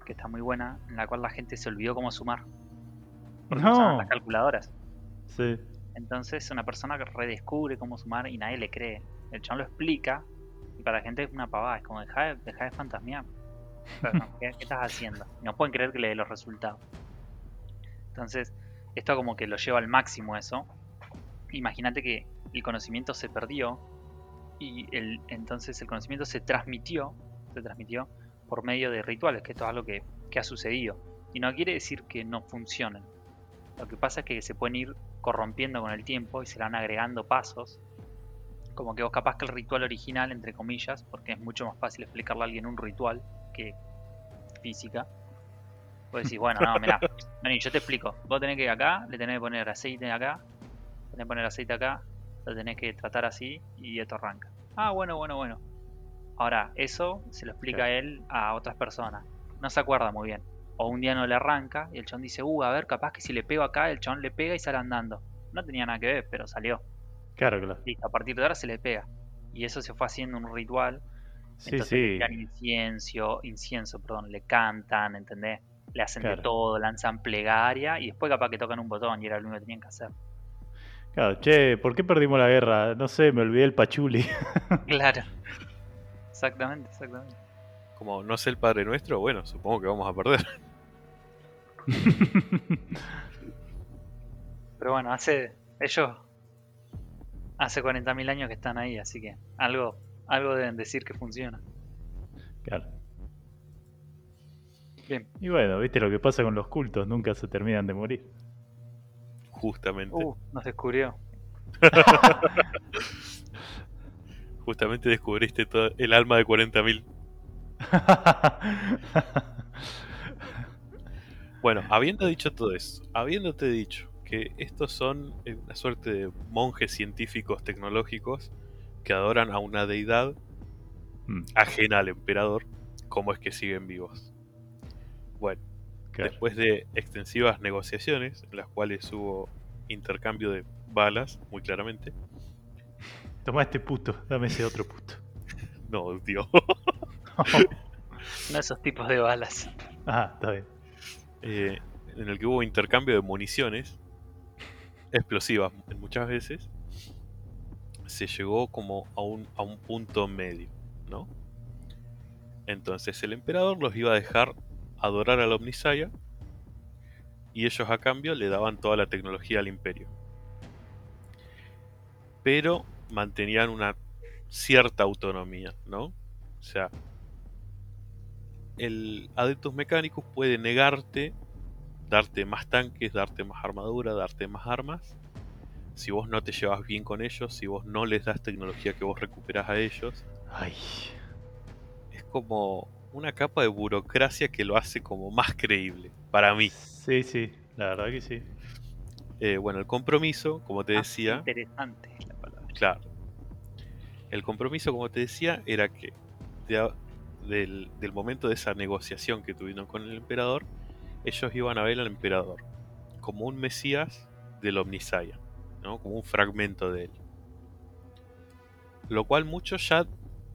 Speaker 1: que está muy buena, en la cual la gente se olvidó cómo sumar. Porque
Speaker 2: No.
Speaker 1: usaban las calculadoras.
Speaker 2: Sí.
Speaker 1: Entonces una persona que redescubre cómo sumar y nadie le cree. El chabón lo explica y para la gente es una pavada, es como deja de, deja de fantasmear. ¿Qué, estás haciendo? No pueden creer que le dé los resultados. Entonces, esto como que lo lleva al máximo eso. Imagínate que el conocimiento se perdió y el, entonces el conocimiento se transmitió, se transmitió por medio de rituales, que esto es algo que, que ha sucedido. Y no quiere decir que no funcionen. Lo que pasa es que se pueden ir corrompiendo con el tiempo y se le van agregando pasos Como que vos capaz que el ritual original, entre comillas, porque es mucho más fácil explicarle a alguien un ritual que física. Vos decís, bueno, no, mirá, vení, yo te explico. Vos tenés que ir acá, le tenés que poner aceite acá, tenés que poner aceite acá, lo tenés que tratar así y esto arranca. Ah, bueno, bueno, bueno. Ahora, eso se lo explica
Speaker 2: Claro.
Speaker 1: él a otras personas. No se acuerda muy bien. O un día no le arranca y el chabón dice, uh, a ver, capaz que si le pego acá, el chabón le pega y sale andando. No tenía nada que ver, pero salió.
Speaker 2: Claro, claro.
Speaker 1: Listo, a partir de ahora se le pega. Y eso se fue haciendo un ritual.
Speaker 2: Sí,
Speaker 1: Entonces
Speaker 2: sí.
Speaker 1: le tiran incienso, incienso, perdón, le cantan, ¿entendés? Le hacen de todo, lanzan plegaria y después capaz que tocan un botón y era lo único que tenían que hacer.
Speaker 2: Claro, che, ¿por qué perdimos la guerra? No sé, me olvidé el pachuli.
Speaker 1: Claro. Exactamente, exactamente.
Speaker 3: Como no sé el Padre Nuestro, bueno, supongo que vamos a perder.
Speaker 1: Pero bueno, hace ellos hace 40.000 años que están ahí, así que algo algo deben decir que funciona.
Speaker 2: claro.
Speaker 1: Bien.
Speaker 2: Y bueno, viste lo que pasa con los cultos, nunca se terminan de morir.
Speaker 3: Justamente.
Speaker 1: Uh, nos descubrió.
Speaker 3: Justamente descubriste todo el alma de 40.000. Bueno, habiendo dicho todo eso, habiéndote dicho que estos son eh, una suerte de monjes científicos tecnológicos que adoran a una deidad
Speaker 2: Mm,
Speaker 3: ajena al emperador, ¿cómo es que siguen vivos? Bueno,
Speaker 2: claro.
Speaker 3: después de extensivas negociaciones, en las cuales hubo intercambio de balas, muy claramente,
Speaker 2: Toma este puto, dame ese otro puto.
Speaker 3: no, tío,
Speaker 1: No esos tipos de balas.
Speaker 2: ah, está bien.
Speaker 3: eh, en el que hubo intercambio de municiones explosivas muchas veces, se llegó como a un, a un punto medio, ¿no? Entonces el emperador los iba a dejar adorar al Omnisaya y ellos a cambio le daban toda la tecnología al imperio. Pero mantenían una cierta autonomía, ¿no? O sea, el Adeptus Mechanicus puede negarte, darte más tanques, darte más armadura, darte más armas. Si vos no te llevas bien con ellos, si vos no les das tecnología que vos recuperás a ellos,
Speaker 2: Ay,
Speaker 3: es como una capa de burocracia que lo hace como más creíble, para mí.
Speaker 2: sí, sí, la verdad que sí.
Speaker 3: Eh, bueno, el compromiso, como te
Speaker 1: Ah,
Speaker 3: decía,
Speaker 1: Interesante es la palabra.
Speaker 3: Claro. El compromiso, como te decía, era que de del, del momento de esa negociación que tuvieron con el emperador, ellos iban a ver al emperador como un mesías del Omnisaya, ¿no? como un fragmento de él. Lo cual muchos ya,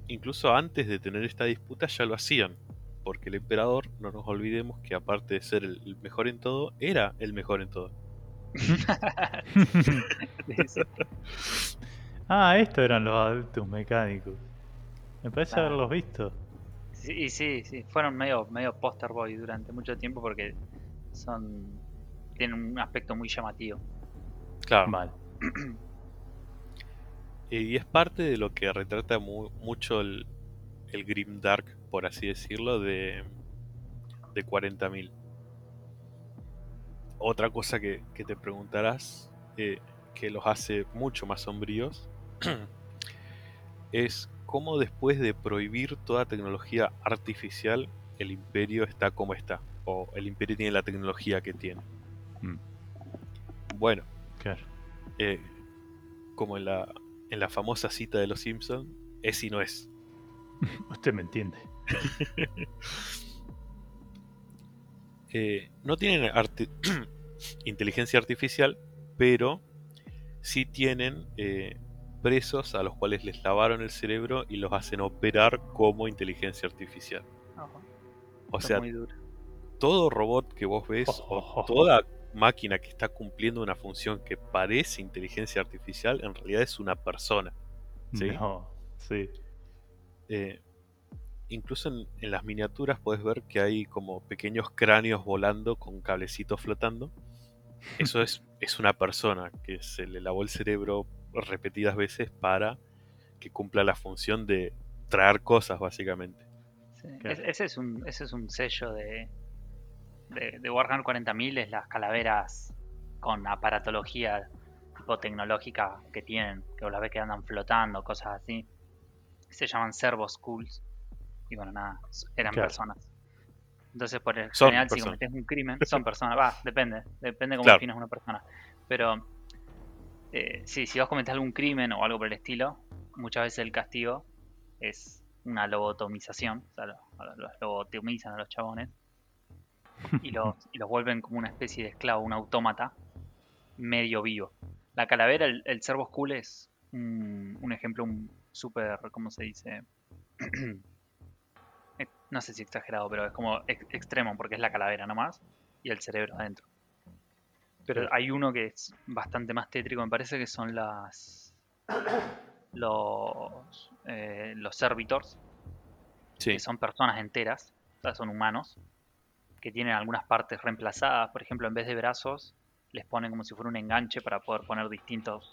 Speaker 3: incluso antes de tener esta disputa, ya lo hacían. Porque el emperador, no nos olvidemos que aparte de ser el mejor en todo, era el mejor en todo.
Speaker 2: Ah, estos eran los adultos mecánicos. Me parece
Speaker 1: Ah.
Speaker 2: haberlos visto.
Speaker 1: Sí, sí, sí, fueron medio, medio poster boy durante mucho tiempo porque son tienen un aspecto muy llamativo.
Speaker 3: Claro. Y es parte de lo que retrata mu- mucho el, el Grim Dark, por así decirlo, de, de 40.000. Otra cosa que, que te preguntarás, eh, que los hace mucho más sombríos, es cómo después de prohibir toda tecnología artificial, el imperio está como está, o el imperio tiene la tecnología que tiene.
Speaker 2: Mm,
Speaker 3: Bueno,
Speaker 2: claro.
Speaker 3: Eh, como en la, en la famosa cita de los Simpsons, es y no es.
Speaker 2: Usted me entiende.
Speaker 3: Eh, no tienen arti- inteligencia artificial, pero sí tienen eh, presos a los cuales les lavaron el cerebro y los hacen operar como inteligencia artificial.
Speaker 1: Ajá,
Speaker 3: O
Speaker 1: está
Speaker 3: sea, todo robot que vos ves o toda máquina que está cumpliendo una función que parece inteligencia artificial, en realidad es una persona. ¿sí?
Speaker 2: No, sí.
Speaker 3: Eh, incluso en, en las miniaturas puedes ver que hay como pequeños cráneos volando con cablecitos flotando. Eso es, es una persona que se le lavó el cerebro repetidas veces para que cumpla la función de traer cosas, básicamente.
Speaker 1: Sí,
Speaker 2: Claro.
Speaker 1: es- ese, es un, ese es un sello de, de, de Warhammer 40.000, es las calaveras con aparatología tipo tecnológica que tienen, que las ves que andan flotando, cosas así. Se llaman servo schools. Y bueno, nada, eran
Speaker 2: Claro.
Speaker 1: personas. Entonces, por el
Speaker 3: Son
Speaker 1: general, si
Speaker 3: personas.
Speaker 1: cometés un crimen, son personas, va, depende, depende cómo
Speaker 3: Claro.
Speaker 1: defines una persona. Pero, eh, sí, si vos cometés algún crimen o algo por el estilo, muchas veces el castigo es una lobotomización, o sea, lo- lo- los lobotomizan a los chabones y los, y los vuelven como una especie de esclavo, un autómata medio vivo. La calavera, el, el servo skull es un, un ejemplo un súper, ¿cómo se dice? Eh, no sé si exagerado, pero es como ex- extremo porque es la calavera nomás y el cerebro adentro. Pero hay uno que es bastante más tétrico, me parece que son las los eh, los servitors,
Speaker 3: Sí,
Speaker 1: que son personas enteras, o sea, son humanos, que tienen algunas partes reemplazadas. Por ejemplo, en vez de brazos, les ponen como si fuera un enganche para poder poner distintos.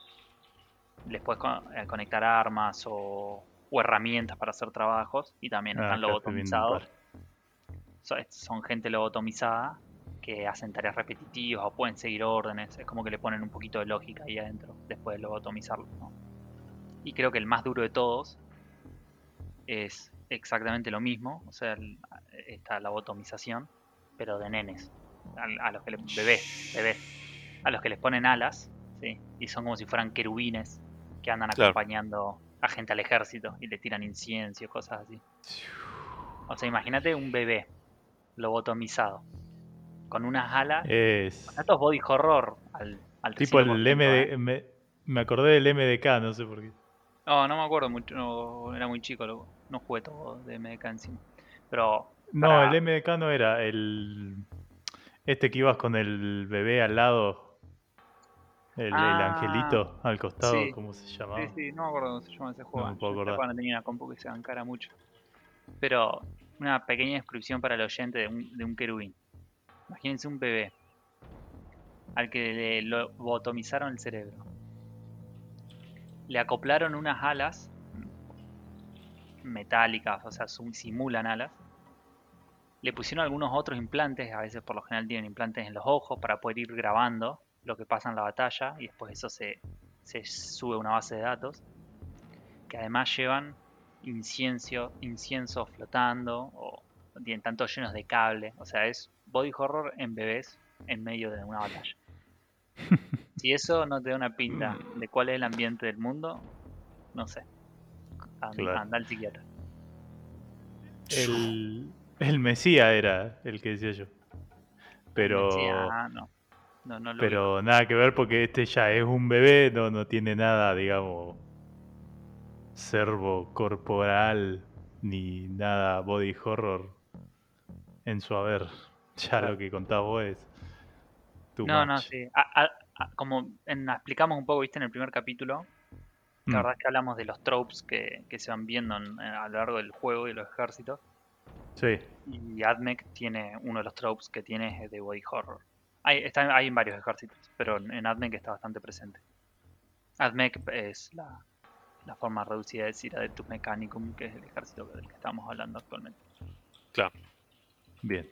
Speaker 1: Les puedes eh, conectar armas o, o herramientas para hacer trabajos y también
Speaker 2: Ah,
Speaker 1: están lobotomizados.
Speaker 2: par.
Speaker 1: So- son gente lobotomizada que hacen tareas repetitivas o pueden seguir órdenes. Es como que le ponen un poquito de lógica ahí adentro después de lobotomizarlos. ¿no? Y creo que el más duro de todos es exactamente lo mismo. O sea, el- esta lobotomización, pero de nenes. A, a los que le- bebés, bebés. A los que les ponen alas, ¿sí? Y son como si fueran querubines que andan
Speaker 3: Claro.
Speaker 1: acompañando a gente al ejército y le tiran incienso, cosas así. O sea, imagínate un bebé lobotomizado con unas alas.
Speaker 2: Es
Speaker 1: Esto es body horror al, al
Speaker 2: tipo el
Speaker 1: 300%, ¿eh?
Speaker 2: MD, me, me acordé del MDK, no sé por qué.
Speaker 1: No, no me acuerdo mucho, no, era muy chico, no jugué todo de MDK encima. Pero
Speaker 2: No,
Speaker 1: Para-
Speaker 2: el MDK no era el este que ibas con el bebé al lado, el, el
Speaker 1: Ah,
Speaker 2: angelito al costado,
Speaker 1: sí.
Speaker 2: ¿cómo se llamaba?
Speaker 1: Sí, sí, no me acuerdo cómo se llama ese juego.
Speaker 2: me puedo
Speaker 1: Yo
Speaker 2: acordar.
Speaker 1: no tenía una compu que se bancara mucho. Pero una pequeña descripción para el oyente de un, de un querubín. Imagínense un bebé al que le lobotomizaron el cerebro. Le acoplaron unas alas metálicas, o sea, simulan alas. Le pusieron algunos otros implantes, a veces por lo general tienen implantes en los ojos para poder ir grabando lo que pasa en la batalla y después eso se, se sube a una base de datos que además llevan incienso, incienso flotando o tienen tanto llenos de cable, o sea, es body horror en bebés en medio de una batalla. Si eso no te da una pinta de cuál es el ambiente del mundo, no sé. Anda,
Speaker 2: Claro.
Speaker 1: anda al psiquiatra.
Speaker 2: El, el Mesías era el que decía yo. Pero,
Speaker 1: Sí, ah, no. No, no lo
Speaker 2: pero nada que ver porque este ya es un bebé, no, no tiene nada, digamos, servo corporal ni nada body horror en su haber. Ya lo que contás vos es.
Speaker 1: No, no, sí. A- a- a- como en- explicamos un poco, viste, en el primer capítulo,
Speaker 2: Mm,
Speaker 1: la verdad es que hablamos de los tropes que, que se van viendo en- en- a lo largo del juego y de los ejércitos.
Speaker 2: Sí,
Speaker 1: Y AdMech tiene uno de los tropes que tiene es de body horror. Hay, está, hay en varios ejércitos, pero en, AdMech está bastante presente. AdMech es la, la forma reducida de decir Adeptus Mechanicum, que es el ejército del que estamos hablando actualmente.
Speaker 3: claro.
Speaker 2: bien.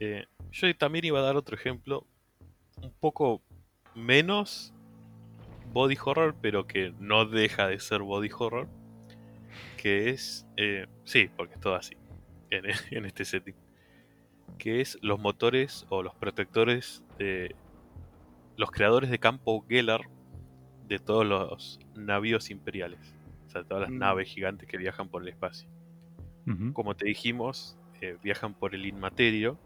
Speaker 3: Eh, yo también iba a dar otro ejemplo, un poco menos body horror, pero que no deja de ser body horror, que es, eh, sí, porque es todo así, en, en este setting, que es los motores o los protectores de los creadores de campo Gellar de todos los navíos imperiales, o sea, todas las
Speaker 1: Mm.
Speaker 3: naves gigantes que viajan por el espacio como te dijimos, eh, viajan por el inmaterio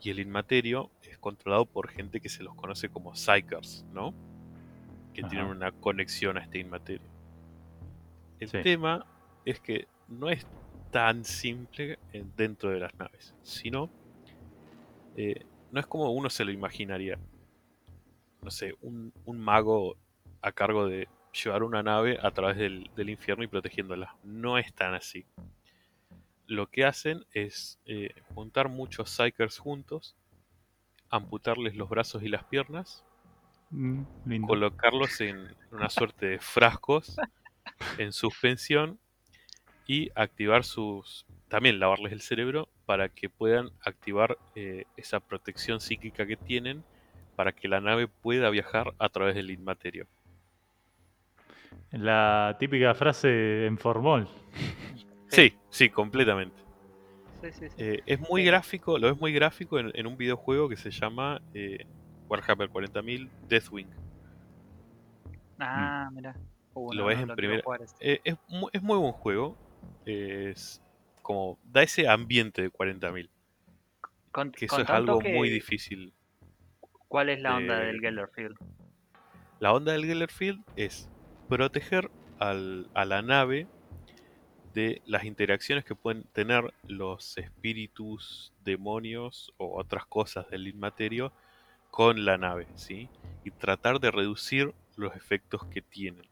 Speaker 3: y el inmaterio es controlado por gente que se los conoce como psychers, ¿no? Que tienen una conexión a este inmaterio. El
Speaker 2: Sí.
Speaker 3: tema es que no es tan simple eh, dentro de las naves, sino eh, no es como uno se lo imaginaría. No sé, un, un mago a cargo de llevar una nave a través del, del infierno y protegiéndola. No es tan así lo que hacen es eh, juntar muchos psychers juntos, amputarles los brazos y las piernas,
Speaker 2: Mm,
Speaker 3: colocarlos en una suerte de frascos en suspensión y activar sus. también lavarles el cerebro para que puedan activar eh, esa protección psíquica que tienen para que la nave pueda viajar a través del inmaterio.
Speaker 2: La típica frase en formol.
Speaker 3: Sí, sí, completamente.
Speaker 1: Sí, sí, sí.
Speaker 3: Eh, es muy
Speaker 1: Sí.
Speaker 3: gráfico, lo es muy gráfico en, en un videojuego que se llama eh, Warhammer 40.000 Deathwing.
Speaker 1: ah, mira. Uh,
Speaker 3: Lo
Speaker 1: no,
Speaker 3: ves
Speaker 1: no
Speaker 3: en primera-
Speaker 1: jugar ese.
Speaker 3: Eh, es, mu- es muy buen juego. Es como da ese ambiente de 40.000,
Speaker 1: Con,
Speaker 3: que
Speaker 1: con
Speaker 3: eso es algo
Speaker 1: que-
Speaker 3: muy difícil.
Speaker 1: ¿Cuál es la onda
Speaker 3: de-
Speaker 1: del Gellerfield?
Speaker 3: La onda del Gellerfield es proteger al- a la nave de las interacciones que pueden tener los espíritus, demonios o otras cosas del inmaterio con la nave, ¿sí? Y tratar de reducir los efectos que tienen.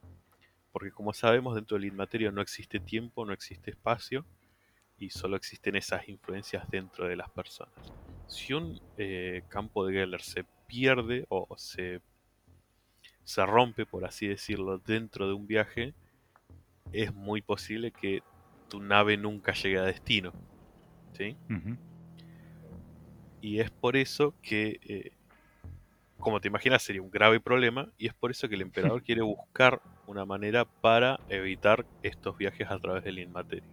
Speaker 3: Porque como sabemos, dentro del inmaterio no existe tiempo, no existe espacio y solo existen esas influencias dentro de las personas. Si un eh, campo de Geller se pierde o se, se rompe, por así decirlo, dentro de un viaje, es muy posible que tu nave nunca llegue a destino. ¿sí? Y es por eso que, eh, como te imaginas, sería un grave problema. Y es por eso que el emperador quiere buscar una manera para evitar estos viajes a través del inmaterio.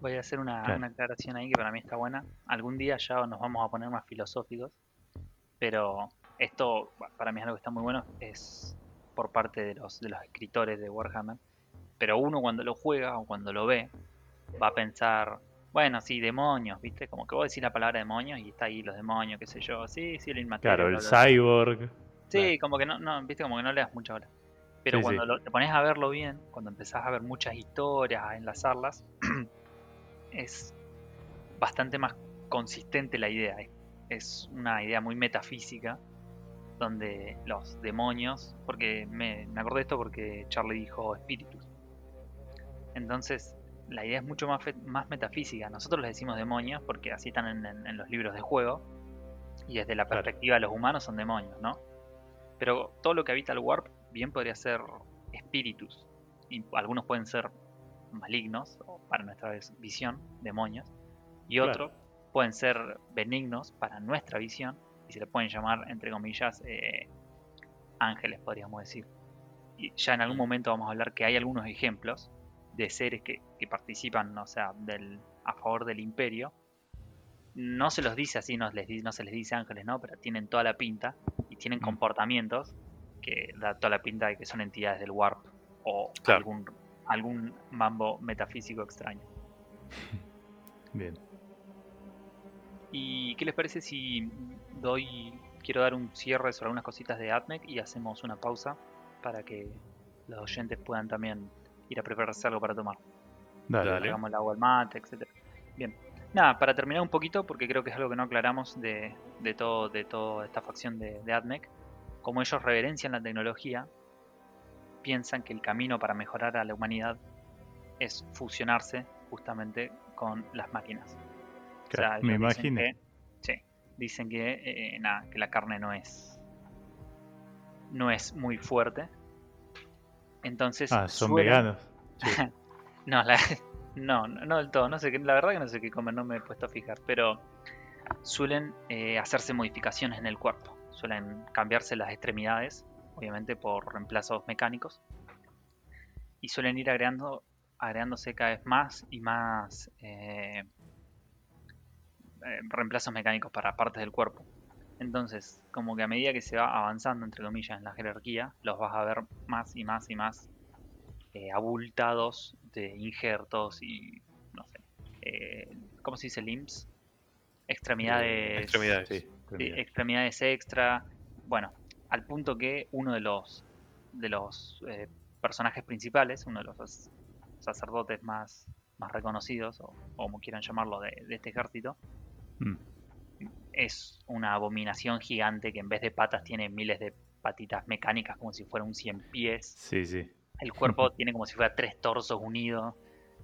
Speaker 1: Voy a hacer una,
Speaker 2: Claro.
Speaker 1: una aclaración ahí que para mí está buena. Algún día ya nos vamos a poner más filosóficos, pero esto para mí es algo que está muy bueno, es por parte de los, de los escritores de Warhammer. Pero uno cuando lo juega o cuando lo ve, va a pensar, bueno, sí, demonios, ¿viste? Como que vos decís la palabra demonios y está ahí los demonios, qué sé yo. Sí, sí, el inmaterio.
Speaker 2: Claro, el cyborg.
Speaker 1: Sí, como que no, no, viste, como que no le das mucha hora. Pero
Speaker 2: Sí,
Speaker 1: cuando
Speaker 2: sí.
Speaker 1: lo- te pones a verlo bien, cuando empezás a ver muchas historias, a enlazarlas, es bastante más consistente la idea. Es, una idea muy metafísica, donde los demonios, porque me, me acordé de esto porque Charlie dijo espíritus. Entonces, la idea es mucho más, más metafísica. Nosotros les decimos demonios porque así están en, en- en los libros de juego. Y desde la
Speaker 2: Claro.
Speaker 1: perspectiva de los humanos son demonios, ¿no? Pero todo lo que habita el warp bien podría ser espíritus. Y algunos pueden ser malignos, o para nuestra vis- visión, demonios. Y
Speaker 2: Claro.
Speaker 1: otros pueden ser benignos para nuestra visión. Y se le pueden llamar, entre comillas, eh, ángeles, podríamos decir. Y ya en algún momento vamos a hablar que hay algunos ejemplos de seres que, que participan, o sea, del, a favor del imperio. No se los dice así, no, les, no se les dice ángeles, ¿no? Pero tienen toda la pinta y tienen
Speaker 2: Mm.
Speaker 1: comportamientos que da toda la pinta de que son entidades del warp o
Speaker 3: Claro.
Speaker 1: algún, algún mambo metafísico extraño.
Speaker 2: Bien.
Speaker 1: ¿Y qué les parece si doy, quiero dar un cierre sobre algunas cositas de Atmec y hacemos una pausa para que los oyentes puedan también ir a prepararse algo para tomar?
Speaker 2: Dale.
Speaker 3: Dale.
Speaker 1: Hagamos el agua al mate, etcétera. Bien. Nada, para terminar un poquito, porque creo que es algo que no aclaramos de, de todo, de toda esta facción de, de como ellos reverencian la tecnología, piensan que el camino para mejorar a la humanidad es fusionarse justamente con las máquinas. O sea,
Speaker 2: Claro, me imagino.
Speaker 1: que- sí, dicen que eh, nada, que la carne no es no es muy fuerte. Entonces
Speaker 2: Ah, son
Speaker 1: suelen-
Speaker 2: veganos. Sí.
Speaker 1: no, la- no, no, del todo. No sé qué, la verdad que no sé qué comen, no me he puesto a fijar. Pero suelen eh, hacerse modificaciones en el cuerpo. Suelen cambiarse las extremidades, obviamente por reemplazos mecánicos. Y suelen ir agregando, agregándose cada vez más y más eh, eh, reemplazos mecánicos para partes del cuerpo. Entonces, como que a medida que se va avanzando, entre comillas, en la jerarquía, los vas a ver más y más y más eh, abultados de injertos y no sé, eh, ¿cómo se dice? Limbs, extremidades,
Speaker 3: Extremidades.
Speaker 2: Sí, extremidades.
Speaker 1: extremidades extra, bueno, al punto que uno de los de los eh, personajes principales, uno de los sac- sacerdotes más, más reconocidos, o, o como quieran llamarlo, de, de este ejército,
Speaker 2: Mm.
Speaker 1: es una abominación gigante que en vez de patas tiene miles de patitas mecánicas como si fuera un cien pies.
Speaker 2: Sí, sí.
Speaker 1: El cuerpo tiene como si fuera tres torsos unidos.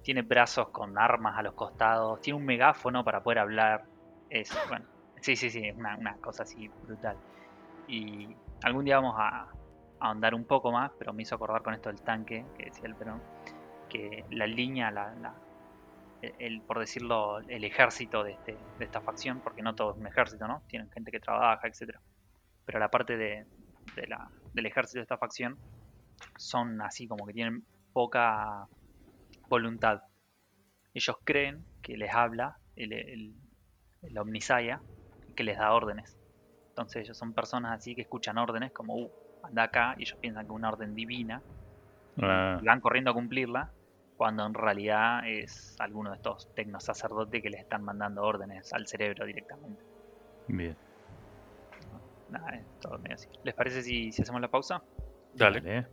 Speaker 1: Tiene brazos con armas a los costados. Tiene un megáfono para poder hablar. Es, bueno, sí, sí, sí, es una, una cosa así brutal. Y algún día vamos a, a ahondar un poco más, pero me hizo acordar con esto del tanque, que decía el Perón, que la línea, la, la- el, por decirlo, el ejército de, este, de esta facción, porque no todo es un ejército, ¿no? Tienen gente que trabaja, etcétera pero la parte de, de la, del ejército de esta facción son así como que tienen poca voluntad. Ellos creen que les habla el, el, el Omnisaya que les da órdenes. Entonces ellos son personas así que escuchan órdenes como, uh, anda acá, y ellos piensan que es una orden divina
Speaker 2: Ah,
Speaker 1: y van corriendo a cumplirla, cuando en realidad es alguno de estos tecnos sacerdotes que les están mandando órdenes al cerebro directamente.
Speaker 2: bien.
Speaker 1: Nada, es todo medio así. ¿Les parece si, si hacemos la pausa?
Speaker 3: Dale.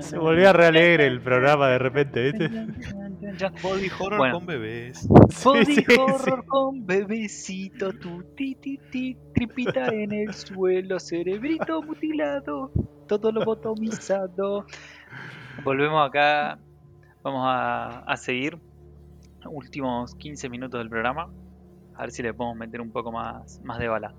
Speaker 2: Se volvió a realegre el programa de repente, ¿viste?
Speaker 3: Body horror con bebés.
Speaker 1: Body horror con bebecito, tu ti, tripita en el suelo, cerebrito mutilado, todo lo botomizado. Volvemos acá, vamos a, a seguir. Últimos 15 minutos del programa a ver si le podemos meter un poco más, más de bala.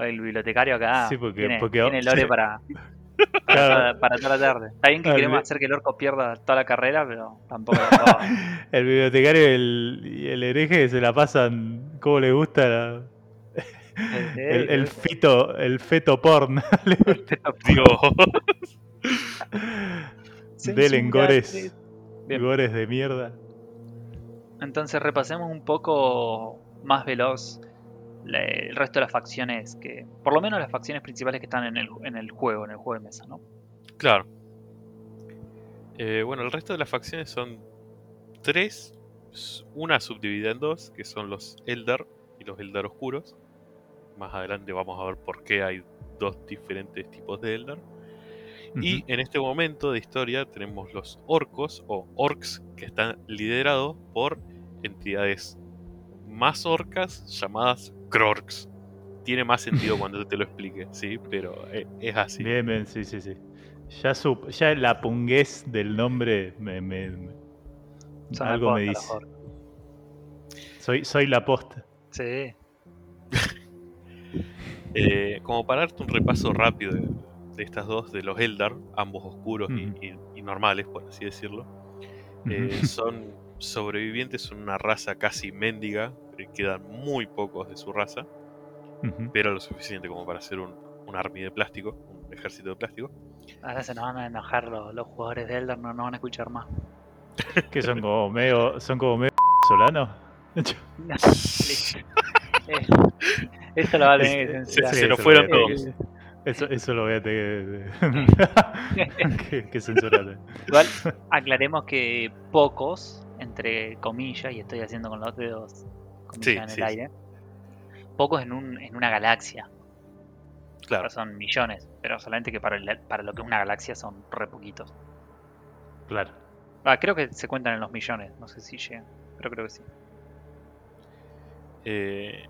Speaker 1: El bibliotecario acá
Speaker 2: Sí, porque-
Speaker 1: tiene,
Speaker 2: porque-
Speaker 1: tiene lore para, para,
Speaker 2: Claro.
Speaker 1: toda, para toda la tarde. Está bien que queremos hacer que el orco pierda toda la carrera, pero tampoco.
Speaker 2: El bibliotecario y el, y el hereje se la pasan como le gusta la- el, el fito, el feto porn.
Speaker 3: Dios.
Speaker 2: Delen gores, gores de mierda.
Speaker 1: Entonces repasemos un poco más veloz la- el resto de las facciones que, por lo menos las facciones principales que están en el, en el juego, en el juego de mesa, ¿no?
Speaker 3: Claro. Eh, bueno, el resto de las facciones son tres. Una subdividida en dos, que son los Eldar y los Eldar oscuros. Más adelante vamos a ver por qué hay dos diferentes tipos de Eldar. Y en este momento de historia tenemos los orcos o orcs que están liderados por entidades más orcas llamadas Krorks. Tiene más sentido cuando te lo explique, sí, pero eh, es así.
Speaker 2: Bien, bien, sí, sí, sí. Ya, la punguez del nombre me, me- me-
Speaker 1: Son
Speaker 2: algo me dice. Soy, soy la posta.
Speaker 1: Sí.
Speaker 3: Eh, como para darte un repaso rápido de, de estas dos, de los Eldar, ambos oscuros y-
Speaker 2: Ujú.
Speaker 3: y, y normales, por así decirlo, eh, son sobrevivientes, son una raza casi mendiga, quedan muy pocos de su raza,
Speaker 2: Ujú.
Speaker 3: pero lo suficiente como para hacer un, un army de plástico, un ejército de plástico.
Speaker 1: Ahora se nos van a enojar los, los jugadores de Elder, no nos van a escuchar más.
Speaker 2: Que son como medio, son como medio solanos.
Speaker 1: No, Esto lo va a tener que
Speaker 3: Se-
Speaker 1: censurar.
Speaker 3: se nos
Speaker 2: eso
Speaker 3: fueron todos.
Speaker 2: Eso, eso lo voy a tener que, que, que censurar.
Speaker 1: Igual aclaremos que pocos, entre comillas, y estoy haciendo con los dedos comillas
Speaker 3: Sí,
Speaker 1: en el
Speaker 3: sí,
Speaker 1: aire, pocos en, un, en una galaxia.
Speaker 3: Claro,
Speaker 1: Ahora son millones, pero solamente que para, el- para lo que es una galaxia son re poquitos.
Speaker 2: Claro.
Speaker 1: Ah, creo que se cuentan en los millones, no sé si llegan, pero creo que sí.
Speaker 3: Eh,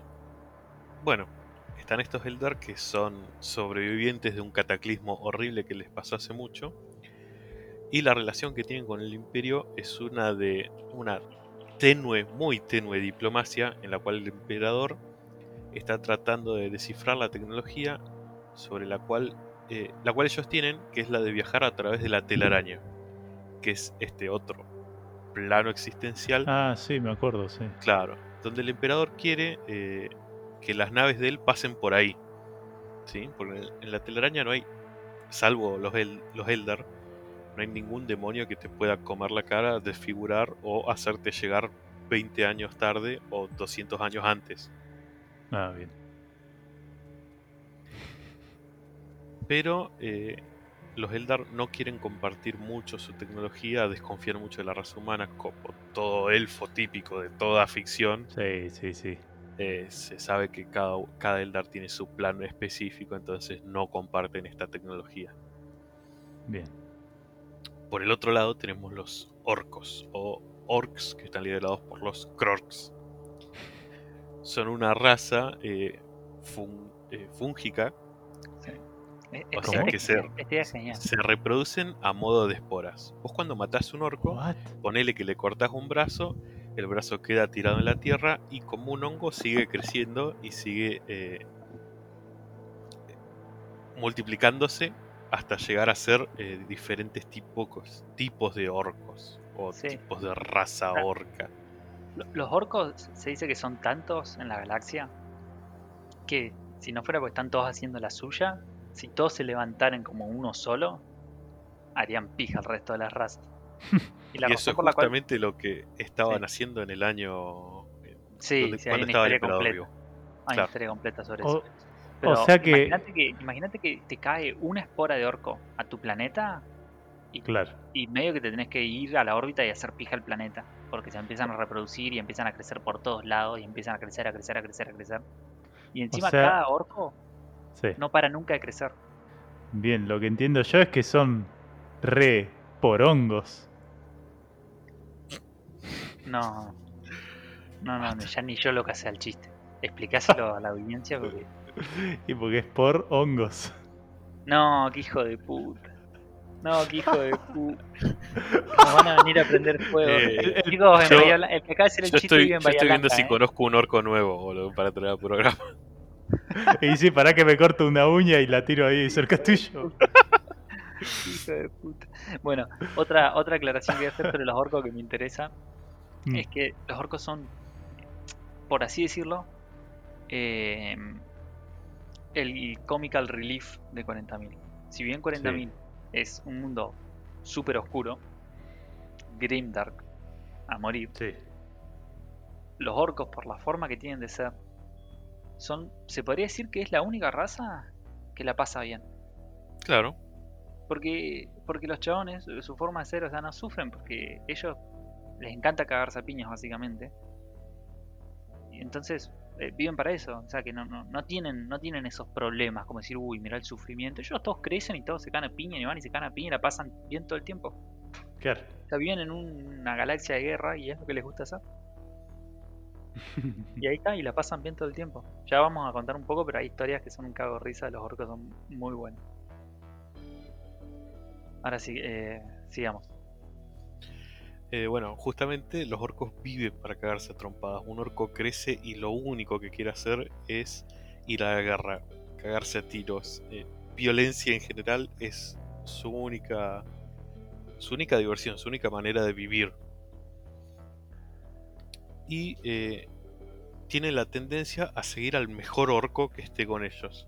Speaker 3: bueno, están estos Eldar que son sobrevivientes de un cataclismo horrible que les pasó hace mucho. Y la relación que tienen con el Imperio es una de una tenue, muy tenue diplomacia en la cual el emperador está tratando de descifrar la tecnología sobre la cual eh, la cual ellos tienen, que es la de viajar a través de la telaraña, que es este otro plano existencial.
Speaker 2: Ah, sí, me acuerdo, sí.
Speaker 3: Claro, donde el emperador quiere eh, que las naves de él pasen por ahí. ¿Sí? Porque en- la telaraña no hay, salvo los, El- los Eldar, no hay ningún demonio que te pueda comer la cara, desfigurar o hacerte llegar 20 años tarde o 200 años antes.
Speaker 2: Ah, bien.
Speaker 3: Pero eh, los Eldar no quieren compartir mucho su tecnología, desconfían mucho de la raza humana, como todo elfo típico de toda ficción.
Speaker 2: Sí, sí, sí.
Speaker 3: eh, se sabe que cada, cada Eldar tiene su plan específico, entonces no comparten esta tecnología.
Speaker 2: Bien.
Speaker 3: Por el otro lado tenemos los orcos, o orcs, que están liderados por los Krorks. Son una raza eh, fun- eh, fúngica, O sea que
Speaker 1: genial.
Speaker 3: se reproducen a modo de esporas. Vos cuando matás un orco,
Speaker 2: What?
Speaker 3: ponele que le cortás un brazo, el brazo queda tirado en la tierra y como un hongo sigue creciendo y sigue eh, multiplicándose hasta llegar a ser eh, diferentes tipos, tipos de orcos o
Speaker 1: Sí.
Speaker 3: tipos de raza
Speaker 1: Ah.
Speaker 3: orca.
Speaker 1: Lo- Los orcos se dice que son tantos en la galaxia que si no fuera porque están todos haciendo la suya, si todos se levantaran como uno solo, harían pija al resto de las razas. Y la
Speaker 3: y eso es
Speaker 1: cual
Speaker 3: justamente lo que estaban
Speaker 1: Sí.
Speaker 3: haciendo en el año
Speaker 1: sí,
Speaker 3: donde-
Speaker 1: sí, hay
Speaker 3: cuando
Speaker 1: una
Speaker 3: estaba el
Speaker 1: historia completa.
Speaker 3: vivo.
Speaker 1: Hay una historia completa sobre
Speaker 2: O-
Speaker 1: eso. Pero
Speaker 2: sea que-
Speaker 1: Imagínate que, te cae una espora de orco a tu planeta y,
Speaker 2: Claro.
Speaker 1: y medio que te tenés que ir a la órbita y hacer pija el planeta. Porque se empiezan a reproducir y empiezan a crecer por todos lados y empiezan a crecer, a crecer, a crecer, a crecer. Y encima
Speaker 2: sea-
Speaker 1: cada orco
Speaker 2: Sí.
Speaker 1: no para nunca de crecer.
Speaker 2: Bien, lo que entiendo yo es que son re porongos.
Speaker 1: No. No, no, ya ni yo lo que hace al chiste. Explicáselo a la audiencia porque.
Speaker 2: Y porque es por hongos.
Speaker 1: No, qué hijo de puta. No, qué hijo de puta. Nos van a venir a prender fuego.
Speaker 3: Eh,
Speaker 1: El- el- Chicos, en
Speaker 3: yo-
Speaker 1: Bahía Blan- el que acaba de hacer el
Speaker 3: Yo
Speaker 1: chiste
Speaker 3: estoy,
Speaker 1: vive en
Speaker 3: yo
Speaker 1: Bahía
Speaker 3: estoy viendo
Speaker 1: Blanca,
Speaker 3: si
Speaker 1: ¿eh?
Speaker 3: conozco un orco nuevo boludo, para traer al programa.
Speaker 2: Y sí, para que me corto una uña y la tiro ahí cerca tuyo.
Speaker 1: Hijo de puta. Bueno, otra, otra aclaración que voy a hacer sobre los orcos que me interesa
Speaker 2: Mm.
Speaker 1: es que los orcos son, por así decirlo, eh, el comical relief de 40.000. Si bien 40.000 es un mundo súper oscuro, grimdark, a morir,
Speaker 2: Sí.
Speaker 1: los orcos, por la forma que tienen de ser, son, se podría decir que es la única raza que la pasa bien.
Speaker 3: Claro.
Speaker 1: Porque, porque los chabones, su forma de ser, o sea, no sufren porque ellos les encanta cagarse a piñas, básicamente. Y entonces, eh, viven para eso. O sea, que no, no, no, tienen, no tienen esos problemas, como decir, uy, mira el sufrimiento. Ellos todos crecen y todos se cagan a piña y van y se cagan a piña y la pasan bien todo el tiempo.
Speaker 2: Claro.
Speaker 1: O sea, viven en un- una galaxia de guerra y es lo que les gusta hacer. Y ahí está, y la pasan bien todo el tiempo. Ya vamos a contar un poco, pero hay historias que son un cago de risa, los orcos son muy buenos. Ahora sí, eh, sigamos.
Speaker 3: Eh, bueno, justamente los orcos viven para cagarse a trompadas. Un orco crece y lo único que quiere hacer es ir a la guerra, cagarse a tiros. Eh, violencia en general es su única, su única diversión, su única manera de vivir. Y eh, tiene la tendencia a seguir al mejor orco que esté con ellos.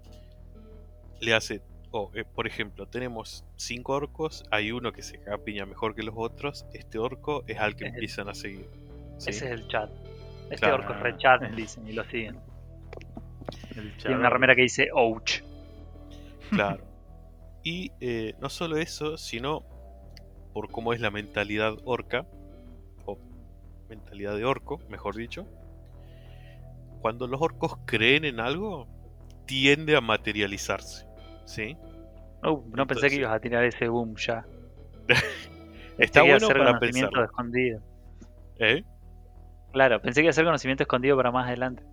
Speaker 3: Le hace o, eh, por ejemplo, tenemos cinco orcos, hay uno que se piña mejor que los otros, este orco es al que
Speaker 1: Es el-
Speaker 3: empiezan a seguir. ¿sí?
Speaker 1: Ese es el chat. Este
Speaker 3: Claro.
Speaker 1: orco es re chat, dicen, y lo siguen. Tiene una remera que dice Ouch.
Speaker 3: Claro. Y eh, no solo eso, sino por cómo es la mentalidad orca, o mentalidad de orco, mejor dicho. Cuando los orcos creen en algo, tiende a materializarse. ¿Sí?
Speaker 1: Uh, no pensé que ibas a tirar ese boom ya.
Speaker 3: Está
Speaker 1: Pensé
Speaker 3: bueno para
Speaker 1: conocimiento escondido.
Speaker 3: ¿Eh?
Speaker 1: Claro, pensé que iba a ser conocimiento escondido para más adelante.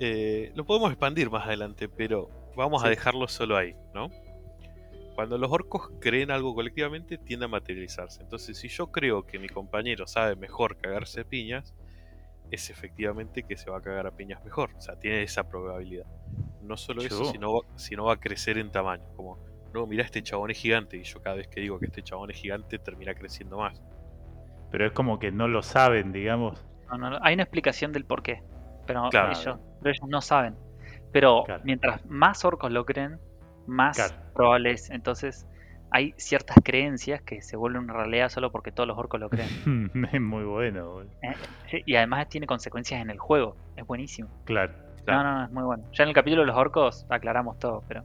Speaker 3: Eh, lo podemos expandir más adelante, pero vamos a dejarlo solo ahí, ¿no? Cuando los orcos creen algo colectivamente, tiende a materializarse. Entonces, si yo creo que mi compañero sabe mejor cagarse piñas, es efectivamente que se va a cagar a piñas mejor. O sea, tiene esa probabilidad. No solo
Speaker 2: Yo.
Speaker 3: eso, sino, sino va a crecer en tamaño. Como, no, mira, este chabón es gigante. Y yo cada vez que digo que este chabón es gigante, termina creciendo más.
Speaker 2: Pero es como que no lo saben, digamos.
Speaker 1: No, no, no, hay una explicación del por qué, pero,
Speaker 3: Claro.
Speaker 1: ellos, pero ellos no saben. Pero
Speaker 2: Claro.
Speaker 1: mientras más orcos lo creen, más
Speaker 2: Claro.
Speaker 1: probable es. Entonces, hay ciertas creencias que se vuelven una realidad solo porque todos los orcos lo creen.
Speaker 2: es muy bueno.
Speaker 1: Sí, y además tiene consecuencias en el juego. Es buenísimo.
Speaker 2: Claro.
Speaker 3: Claro.
Speaker 1: No, no, no, es muy bueno. Ya en el capítulo de los orcos aclaramos todo, pero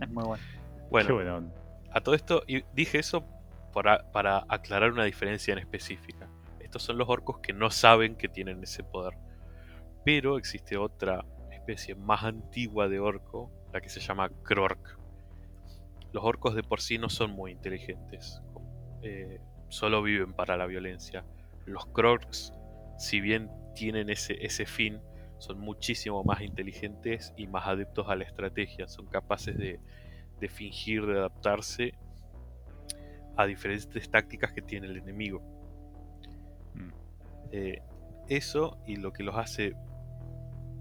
Speaker 1: es muy bueno.
Speaker 3: Bueno,
Speaker 2: Qué onda.
Speaker 3: A todo esto, y dije eso para, para aclarar una diferencia en específica. Estos son los orcos que no saben que tienen ese poder. Pero existe otra especie más antigua de orco, la que se llama Krork. Los orcos de por sí no son muy inteligentes. eh, solo viven para la violencia. Los Krorks, si bien tienen ese, ese fin, son muchísimo más inteligentes y más adeptos a la estrategia. Son capaces de, de fingir, de adaptarse a diferentes tácticas que tiene el enemigo.
Speaker 2: Mm.
Speaker 3: Eh, eso y lo que los hace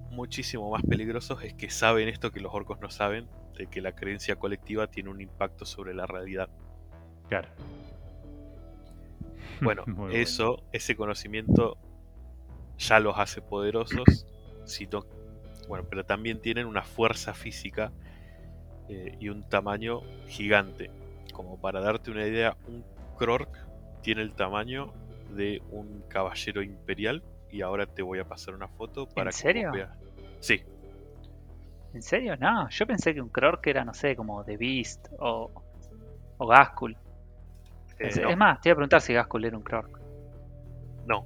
Speaker 3: muchísimo más peligrosos es que saben esto que los orcos no saben, de que la creencia colectiva tiene un impacto sobre la realidad.
Speaker 2: Claro.
Speaker 3: Bueno,
Speaker 2: Muy
Speaker 3: eso, ese conocimiento ya los hace poderosos, sino- bueno, pero también tienen una fuerza física eh, y un tamaño gigante. Como para darte una idea, un Krork tiene el tamaño de un caballero imperial y ahora te voy a pasar una foto para que vos
Speaker 1: serio?
Speaker 3: veas. Sí,
Speaker 1: ¿En serio? No, yo pensé que un Krork era, no sé, como The Beast o, o Gaskul.
Speaker 3: eh,
Speaker 1: es,
Speaker 3: no,
Speaker 1: es más, te iba a preguntar si Gaskul era un Krork.
Speaker 3: no.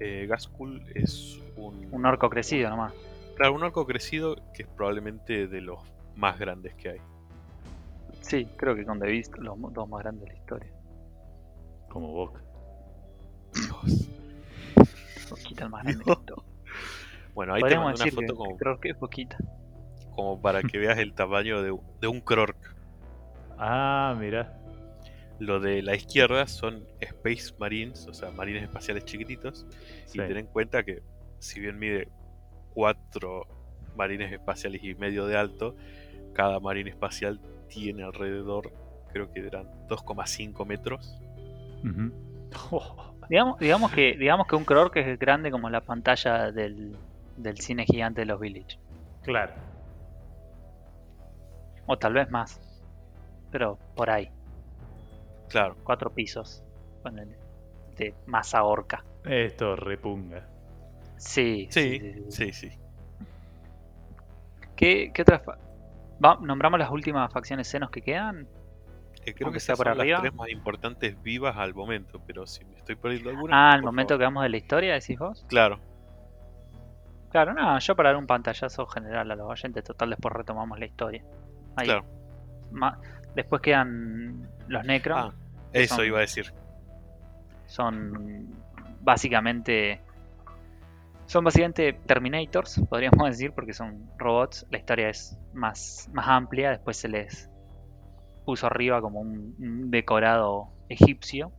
Speaker 3: Eh, Gaskul es un,
Speaker 1: Un orco crecido nomás.
Speaker 3: claro, un orco crecido que es probablemente de los más grandes que hay.
Speaker 1: Sí, creo que con The Beast los dos más grandes de la historia.
Speaker 2: Como Boca.
Speaker 3: Dios.
Speaker 1: Poquita el más grande.
Speaker 3: Bueno, ahí te una
Speaker 1: decir
Speaker 3: foto
Speaker 1: que
Speaker 3: como,
Speaker 1: Krork es poquita.
Speaker 3: Como para que veas el tamaño de, de un Krork.
Speaker 2: Ah, mira.
Speaker 3: Lo de la izquierda son Space Marines, o sea, marines espaciales chiquititos.
Speaker 2: Sí.
Speaker 3: Y ten en cuenta que, si bien mide 4 marines espaciales y medio de alto, cada marine espacial tiene alrededor, creo que eran 2,5 metros.
Speaker 2: Oh,
Speaker 1: digamos que digamos que un Krork es grande como la pantalla del, del cine gigante de los Village.
Speaker 2: claro.
Speaker 1: O tal vez más. Pero por ahí.
Speaker 3: Claro,
Speaker 1: Cuatro pisos. ponele, De masa orca.
Speaker 2: Esto repunga.
Speaker 1: Sí,
Speaker 3: sí,
Speaker 1: sí, sí, sí.
Speaker 3: sí, sí.
Speaker 1: ¿Qué, qué otras va- ¿Nombramos las últimas facciones senos que quedan?
Speaker 3: Eh, creo
Speaker 1: Aunque
Speaker 3: que
Speaker 1: sea
Speaker 3: esas
Speaker 1: por
Speaker 3: son
Speaker 1: arriba.
Speaker 3: las tres más importantes vivas al momento, pero si me estoy perdiendo alguna.
Speaker 1: Ah, al momento que vamos de la historia, decís vos.
Speaker 3: Claro,
Speaker 1: Claro, no, yo para dar un pantallazo general a los oyentes, total, después retomamos la historia. Ahí.
Speaker 3: claro.
Speaker 1: Ma- Después quedan los Necron,
Speaker 3: Ah, eso
Speaker 1: son-
Speaker 3: iba a decir.
Speaker 1: son básicamente son básicamente Terminators, podríamos decir, porque son robots. La historia es más, más amplia, después se les puso arriba como un, un decorado egipcio,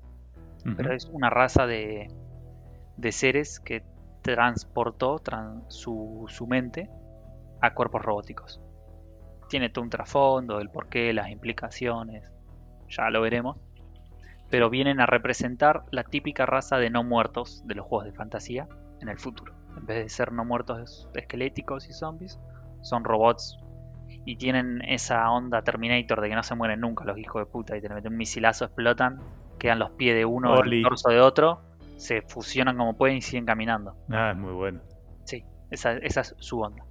Speaker 1: pero es una raza de, de seres que transportó tran- su, su mente a cuerpos robóticos. Tiene todo un trasfondo, el porqué, las implicaciones, ya lo veremos. Pero vienen a representar la típica raza de no muertos de los juegos de fantasía en el futuro. En vez de ser no muertos esqueléticos y zombies, son robots y tienen esa onda Terminator de que no se mueren nunca los hijos de puta y te meten un misilazo, explotan, quedan los pies de uno,
Speaker 2: Oli.
Speaker 1: el torso de otro, se fusionan como pueden y siguen caminando.
Speaker 2: Ah, es muy bueno.
Speaker 1: Sí, esa, esa es su onda.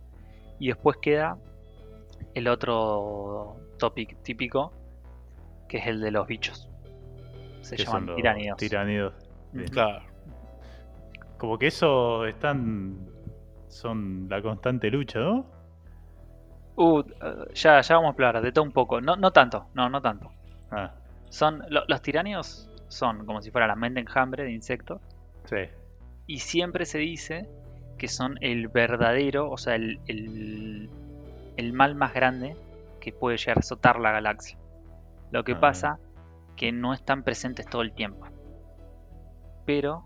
Speaker 1: Y después queda el otro topic típico, que es el de los bichos. Se llaman
Speaker 2: los
Speaker 1: tiránidos.
Speaker 2: Bien.
Speaker 1: Ujú.
Speaker 3: Claro.
Speaker 2: Como que eso están. Son la constante lucha, ¿no?
Speaker 1: Uh, ya, ya vamos a hablar de todo un poco. No, no tanto, no, no tanto.
Speaker 2: Ah,
Speaker 1: Son, lo- los tiranios son como si fuera la mente enjambre de insectos.
Speaker 2: sí.
Speaker 1: Y siempre se dice que son el verdadero, o sea, el, el, el mal más grande que puede llegar a azotar la galaxia. Lo que
Speaker 2: Ah.
Speaker 1: pasa que no están presentes todo el tiempo. Pero,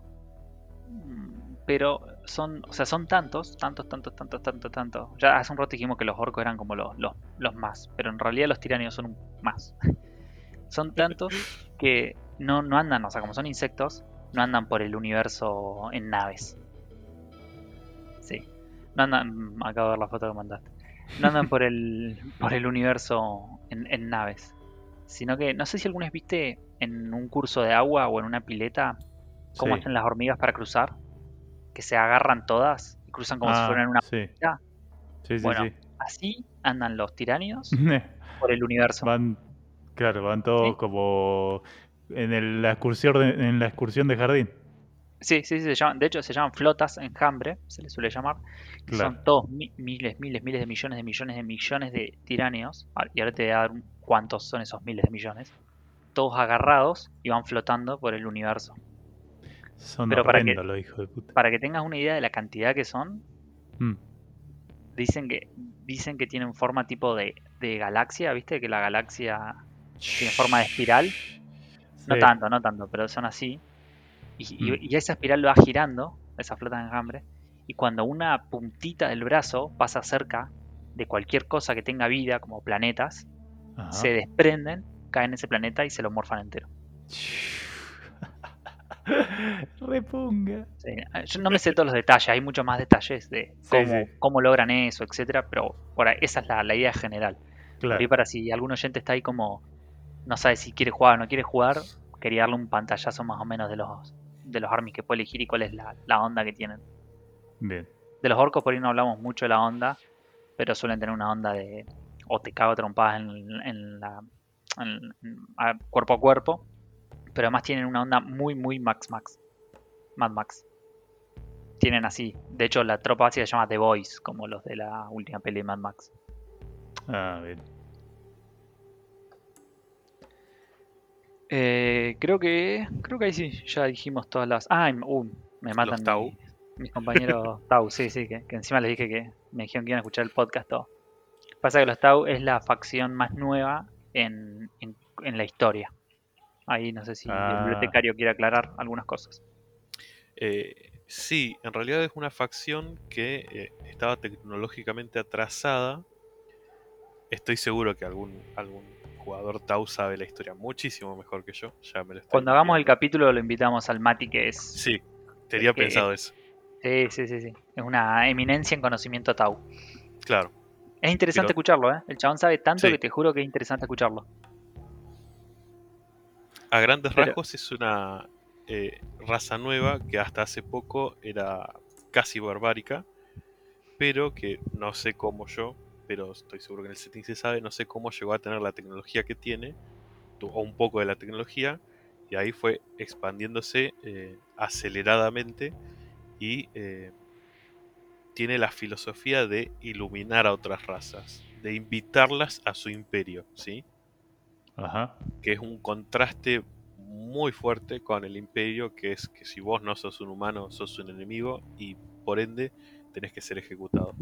Speaker 1: pero son, o sea, son tantos, tantos, tantos, tantos, tantos, tantos. Ya hace un rato dijimos que los orcos eran como los, los, los más, pero en realidad los tiranios son un más. son tantos que no, no andan, o sea, como son insectos, no andan por el universo en naves. Sí. No andan, acabo de ver la foto que mandaste. No andan por el, por el universo en, en naves. Sino que, no sé si alguna vez viste en un curso de agua o en una pileta cómo
Speaker 2: Sí.
Speaker 1: hacen las hormigas para cruzar. Que se agarran todas y cruzan como si
Speaker 2: Ah,
Speaker 1: fueran una
Speaker 2: Sí,
Speaker 1: pileta.
Speaker 2: sí, sí.
Speaker 1: Bueno.
Speaker 2: sí.
Speaker 1: Así andan los tiranios por el universo.
Speaker 2: Van, claro, van todos como en el- la excursión en la excursión de jardín.
Speaker 1: Sí, sí, sí, se llaman, de hecho se llaman flotas enjambre, se les suele llamar. que
Speaker 2: Claro.
Speaker 1: Son todos mi- miles, miles, miles de millones de millones de millones de tiranios. Ah, Y ahora te voy a dar cuántos son esos miles de millones. Todos agarrados y van flotando por el universo.
Speaker 2: Son
Speaker 1: Pero para que-
Speaker 2: hijos de puta.
Speaker 1: Para que tengas una idea de la cantidad que son,
Speaker 2: Mm,
Speaker 1: dicen que dicen que tienen forma tipo de, de galaxia, ¿viste? Que la galaxia tiene forma de espiral. No tanto, no tanto, pero son así. Y,
Speaker 2: Mm.
Speaker 1: y esa espiral va girando, esa flota de enjambre. Y cuando una puntita del brazo pasa cerca de cualquier cosa que tenga vida, como planetas,
Speaker 2: Ajá.
Speaker 1: se desprenden, caen en ese planeta y se lo morfan entero.
Speaker 2: Repunga.
Speaker 1: Sí, Yo no me sé todos los detalles, hay muchos más detalles de
Speaker 2: Sí,
Speaker 1: cómo,
Speaker 2: sí.
Speaker 1: cómo logran eso, etcétera, pero por ahí- esa es la, la idea general. Por ahí
Speaker 2: Claro.
Speaker 1: para si algún oyente está ahí como no sabe si quiere jugar o no quiere jugar, quería darle un pantallazo más o menos de los de los armies que puede elegir y cuál es la, la onda que tienen.
Speaker 2: Bien.
Speaker 1: De los orcos por ahí no hablamos mucho de la onda, pero suelen tener una onda de o te cago trompadas en, en la en- en- a- cuerpo a cuerpo, pero además tienen una onda muy muy Max Max. Mad Max. Tienen así. De hecho, la tropa básica se llama The Boys, como los de la última peli de Mad Max.
Speaker 2: Ah, bien.
Speaker 1: Eh, creo que creo que ahí sí, ya dijimos todas las. Ah, uh, me matan
Speaker 3: Tau.
Speaker 1: mis compañeros Tau, sí, sí, que, que encima les dije que me dijeron que iban a escuchar el podcast todo. Pasa que los Tau es la facción más nueva en, en, en la historia. Ahí no sé si
Speaker 2: Ah.
Speaker 1: el bibliotecario quiere aclarar algunas cosas.
Speaker 3: Eh, sí, en realidad es una facción que eh, estaba tecnológicamente atrasada. Estoy seguro que algún, algún jugador Tau sabe la historia muchísimo mejor que yo. Ya me lo estoy
Speaker 1: Cuando hagamos el capítulo lo invitamos al Mati que es...
Speaker 3: Sí, tenía
Speaker 1: que-
Speaker 3: pensado eso.
Speaker 1: Sí, sí, sí, sí. Es una eminencia en conocimiento Tau.
Speaker 3: Claro.
Speaker 1: Es interesante
Speaker 3: Pero-
Speaker 1: escucharlo, ¿eh? El chabón sabe tanto
Speaker 3: Sí.
Speaker 1: que te juro que es interesante escucharlo.
Speaker 3: A grandes
Speaker 1: Pero-
Speaker 3: rasgos es una eh, raza nueva que hasta hace poco era casi barbárica, pero que no sé cómo yo, pero estoy seguro que en el setting se sabe, no sé cómo llegó a tener la tecnología que tiene, o un poco de la tecnología, y ahí fue expandiéndose eh, aceleradamente y eh, tiene la filosofía de iluminar a otras razas, de invitarlas a su imperio, ¿sí?
Speaker 2: Ajá.
Speaker 3: que es un contraste muy fuerte con el imperio, que es que si vos no sos un humano, sos un enemigo y por ende tenés que ser ejecutado.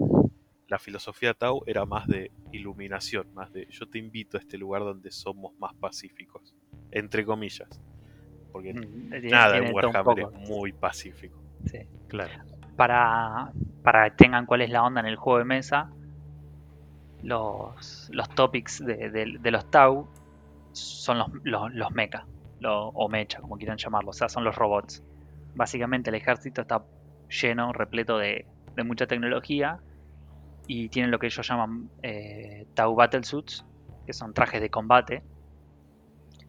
Speaker 3: La filosofía Tau era más de iluminación, más de yo te invito a este lugar donde somos más pacíficos, entre comillas, porque
Speaker 1: Mm,
Speaker 3: nada en Warhammer es muy pacífico.
Speaker 1: sí.
Speaker 2: Claro.
Speaker 1: Para, para que tengan cuál es la onda en el juego de mesa, los, los topics de, de- de los Tau son los, los, los mecha, lo- o mecha, como quieran llamarlo, o sea, son los robots. Básicamente el ejército está lleno, repleto de, de mucha tecnología y tienen lo que ellos llaman eh, Tau Battlesuits, que son trajes de combate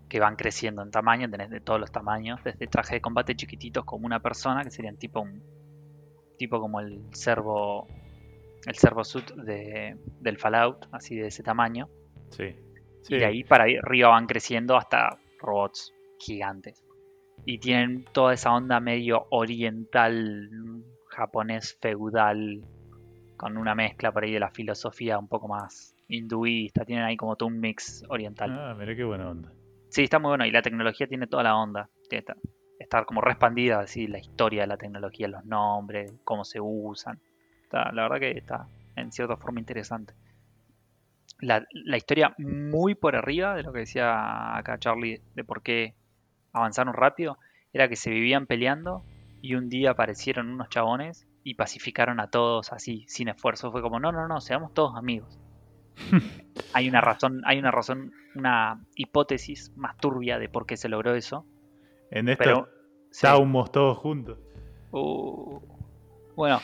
Speaker 1: que van creciendo en tamaño, tenés de todos los tamaños, desde trajes de combate chiquititos como una persona, que serían tipo un tipo como el servo el servo suit de, del Fallout, así de ese tamaño,
Speaker 2: Sí.
Speaker 1: y
Speaker 2: Sí.
Speaker 1: de ahí para ahí arriba van creciendo hasta robots gigantes. Y tienen toda esa onda medio oriental, japonés, feudal, con una mezcla por ahí de la filosofía un poco más hinduista. Tienen ahí como todo un mix oriental.
Speaker 2: Ah, mira qué buena onda.
Speaker 1: Sí, está muy bueno. Y la tecnología tiene toda la onda. Esta- estar como respandida así la historia de la tecnología, los nombres, cómo se usan. Está- la verdad que está en cierta forma interesante. La, la historia muy por arriba de lo que decía acá Charlie de por qué avanzaron rápido era que se vivían peleando y un día aparecieron unos chabones y pacificaron a todos así, sin esfuerzo. Fue como, no, no, no, seamos todos amigos. hay una razón, hay una razón, una hipótesis más turbia de por qué se logró eso.
Speaker 2: En estos
Speaker 1: Pero sí.
Speaker 2: saumos todos juntos.
Speaker 1: Uh, bueno,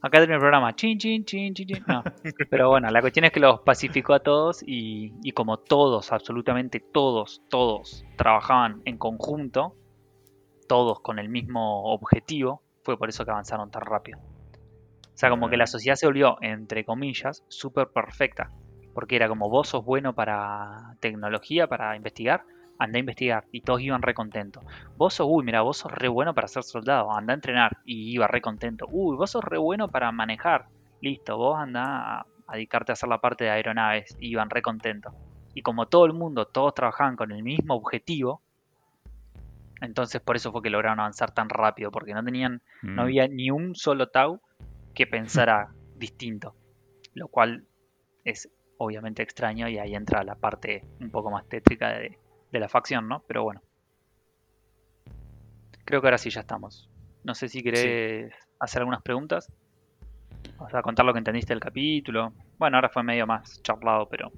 Speaker 1: acá termina el programa. Chin, chin, chin, chin, chin. No. Pero bueno, la cuestión es que los pacificó a todos y, y como todos, absolutamente todos, todos trabajaban en conjunto, todos con el mismo objetivo, fue por eso que avanzaron tan rápido. O sea, como que la sociedad se volvió, entre comillas, súper perfecta. Porque era como vos sos bueno para tecnología, para investigar, anda a investigar. Y todos iban re contentos. Vos sos, uy, mira, vos sos re bueno para ser soldado, anda a entrenar. Y iba re contento. Uy, vos sos re bueno para manejar. Listo, vos anda a, dedicarte a hacer la parte de aeronaves. Y iban re contentos. Y como todo el mundo, todos trabajaban con el mismo objetivo. Entonces por eso fue que lograron avanzar tan rápido. Porque no tenían,
Speaker 2: Mm.
Speaker 1: no había ni un solo Tau que pensara distinto. Lo cual es obviamente extraño y ahí entra la parte un poco más tétrica de, de la facción, ¿no? Pero bueno. Creo que ahora sí ya estamos. No sé si querés hacer algunas preguntas. O sea, contar lo que entendiste del capítulo. Bueno, ahora fue medio más charlado, pero...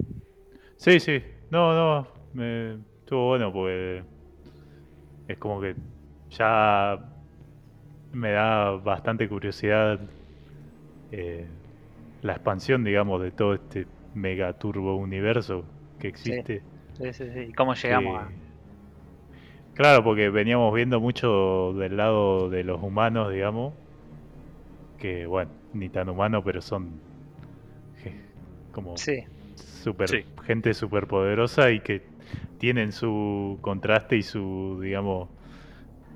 Speaker 2: Sí, sí. No, no. Me... Estuvo bueno porque es como que ya me da bastante curiosidad eh, la expansión, digamos, de todo este mega turbo universo que existe.
Speaker 1: Sí, sí, sí. ¿Y cómo llegamos a...?
Speaker 2: Claro, porque veníamos viendo mucho del lado de los humanos, digamos, que bueno, ni tan humanos, pero son je- como
Speaker 1: Sí,
Speaker 2: super,
Speaker 3: Sí.
Speaker 2: gente súper poderosa y que tienen su contraste y su, digamos,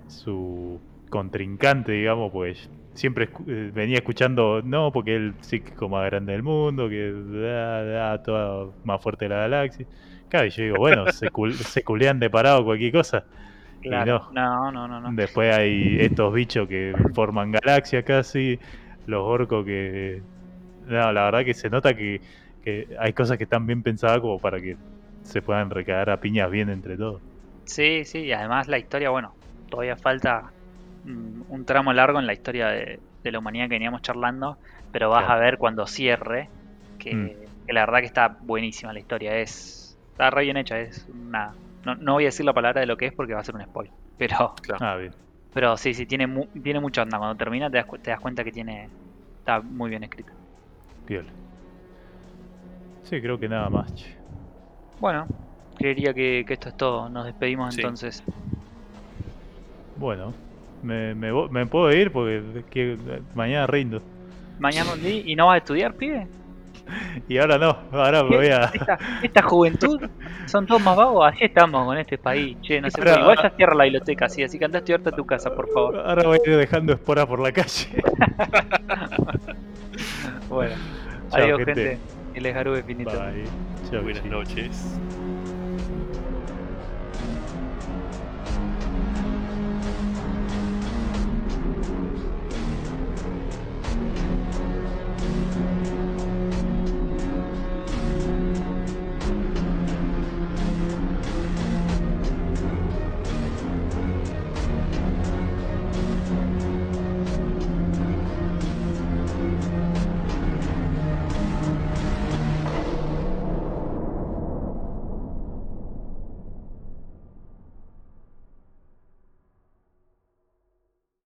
Speaker 2: su contrincante, digamos, pues siempre eh, venía escuchando, no, porque el psíquico más grande del mundo, que da, da, toda más fuerte de la galaxia. Claro, y yo digo, bueno, se, cul- se culean de parado cualquier cosa.
Speaker 1: claro.
Speaker 2: no.
Speaker 1: No, no, no, no.
Speaker 2: Después hay estos bichos que forman galaxias casi, los orcos que... No, la verdad que se nota que, que hay cosas que están bien pensadas como para que se puedan recagar a piñas bien entre todos.
Speaker 1: Sí, sí, y además la historia, bueno, todavía falta mm, un tramo largo en la historia de, de la humanidad que veníamos charlando, pero vas
Speaker 2: Claro.
Speaker 1: a ver cuando cierre que,
Speaker 2: Mm.
Speaker 1: que la verdad que está buenísima la historia, es está re bien hecha, es una no, no voy a decir la palabra de lo que es porque va a ser un spoiler, pero
Speaker 3: Claro.
Speaker 2: Ah, bien.
Speaker 1: pero sí, sí tiene mu- tiene mucha onda, cuando termina te das, cu- te das cuenta que tiene está muy bien escrita.
Speaker 2: Piola. Sí, creo que nada más.
Speaker 1: Bueno, creería que, que esto es todo, nos despedimos
Speaker 3: Sí.
Speaker 1: entonces.
Speaker 2: Bueno, me, me, me puedo ir porque que- mañana rindo.
Speaker 1: Mañana y no vas a estudiar, pibe.
Speaker 2: Y ahora no, ahora me voy a...
Speaker 1: esta, esta juventud son todos más vagos, así estamos con este país. Che, no sé,
Speaker 2: Ahora-
Speaker 1: igual ya cierra la biblioteca, así, así que anda a estudiarte a tu casa, por favor.
Speaker 2: Ahora voy a ir dejando esporas por la calle.
Speaker 1: Bueno,
Speaker 2: Chao,
Speaker 1: adiós,
Speaker 2: gente.
Speaker 1: gente. El es Garú definitivo.
Speaker 2: Bye. Chau,
Speaker 3: Buenas noches.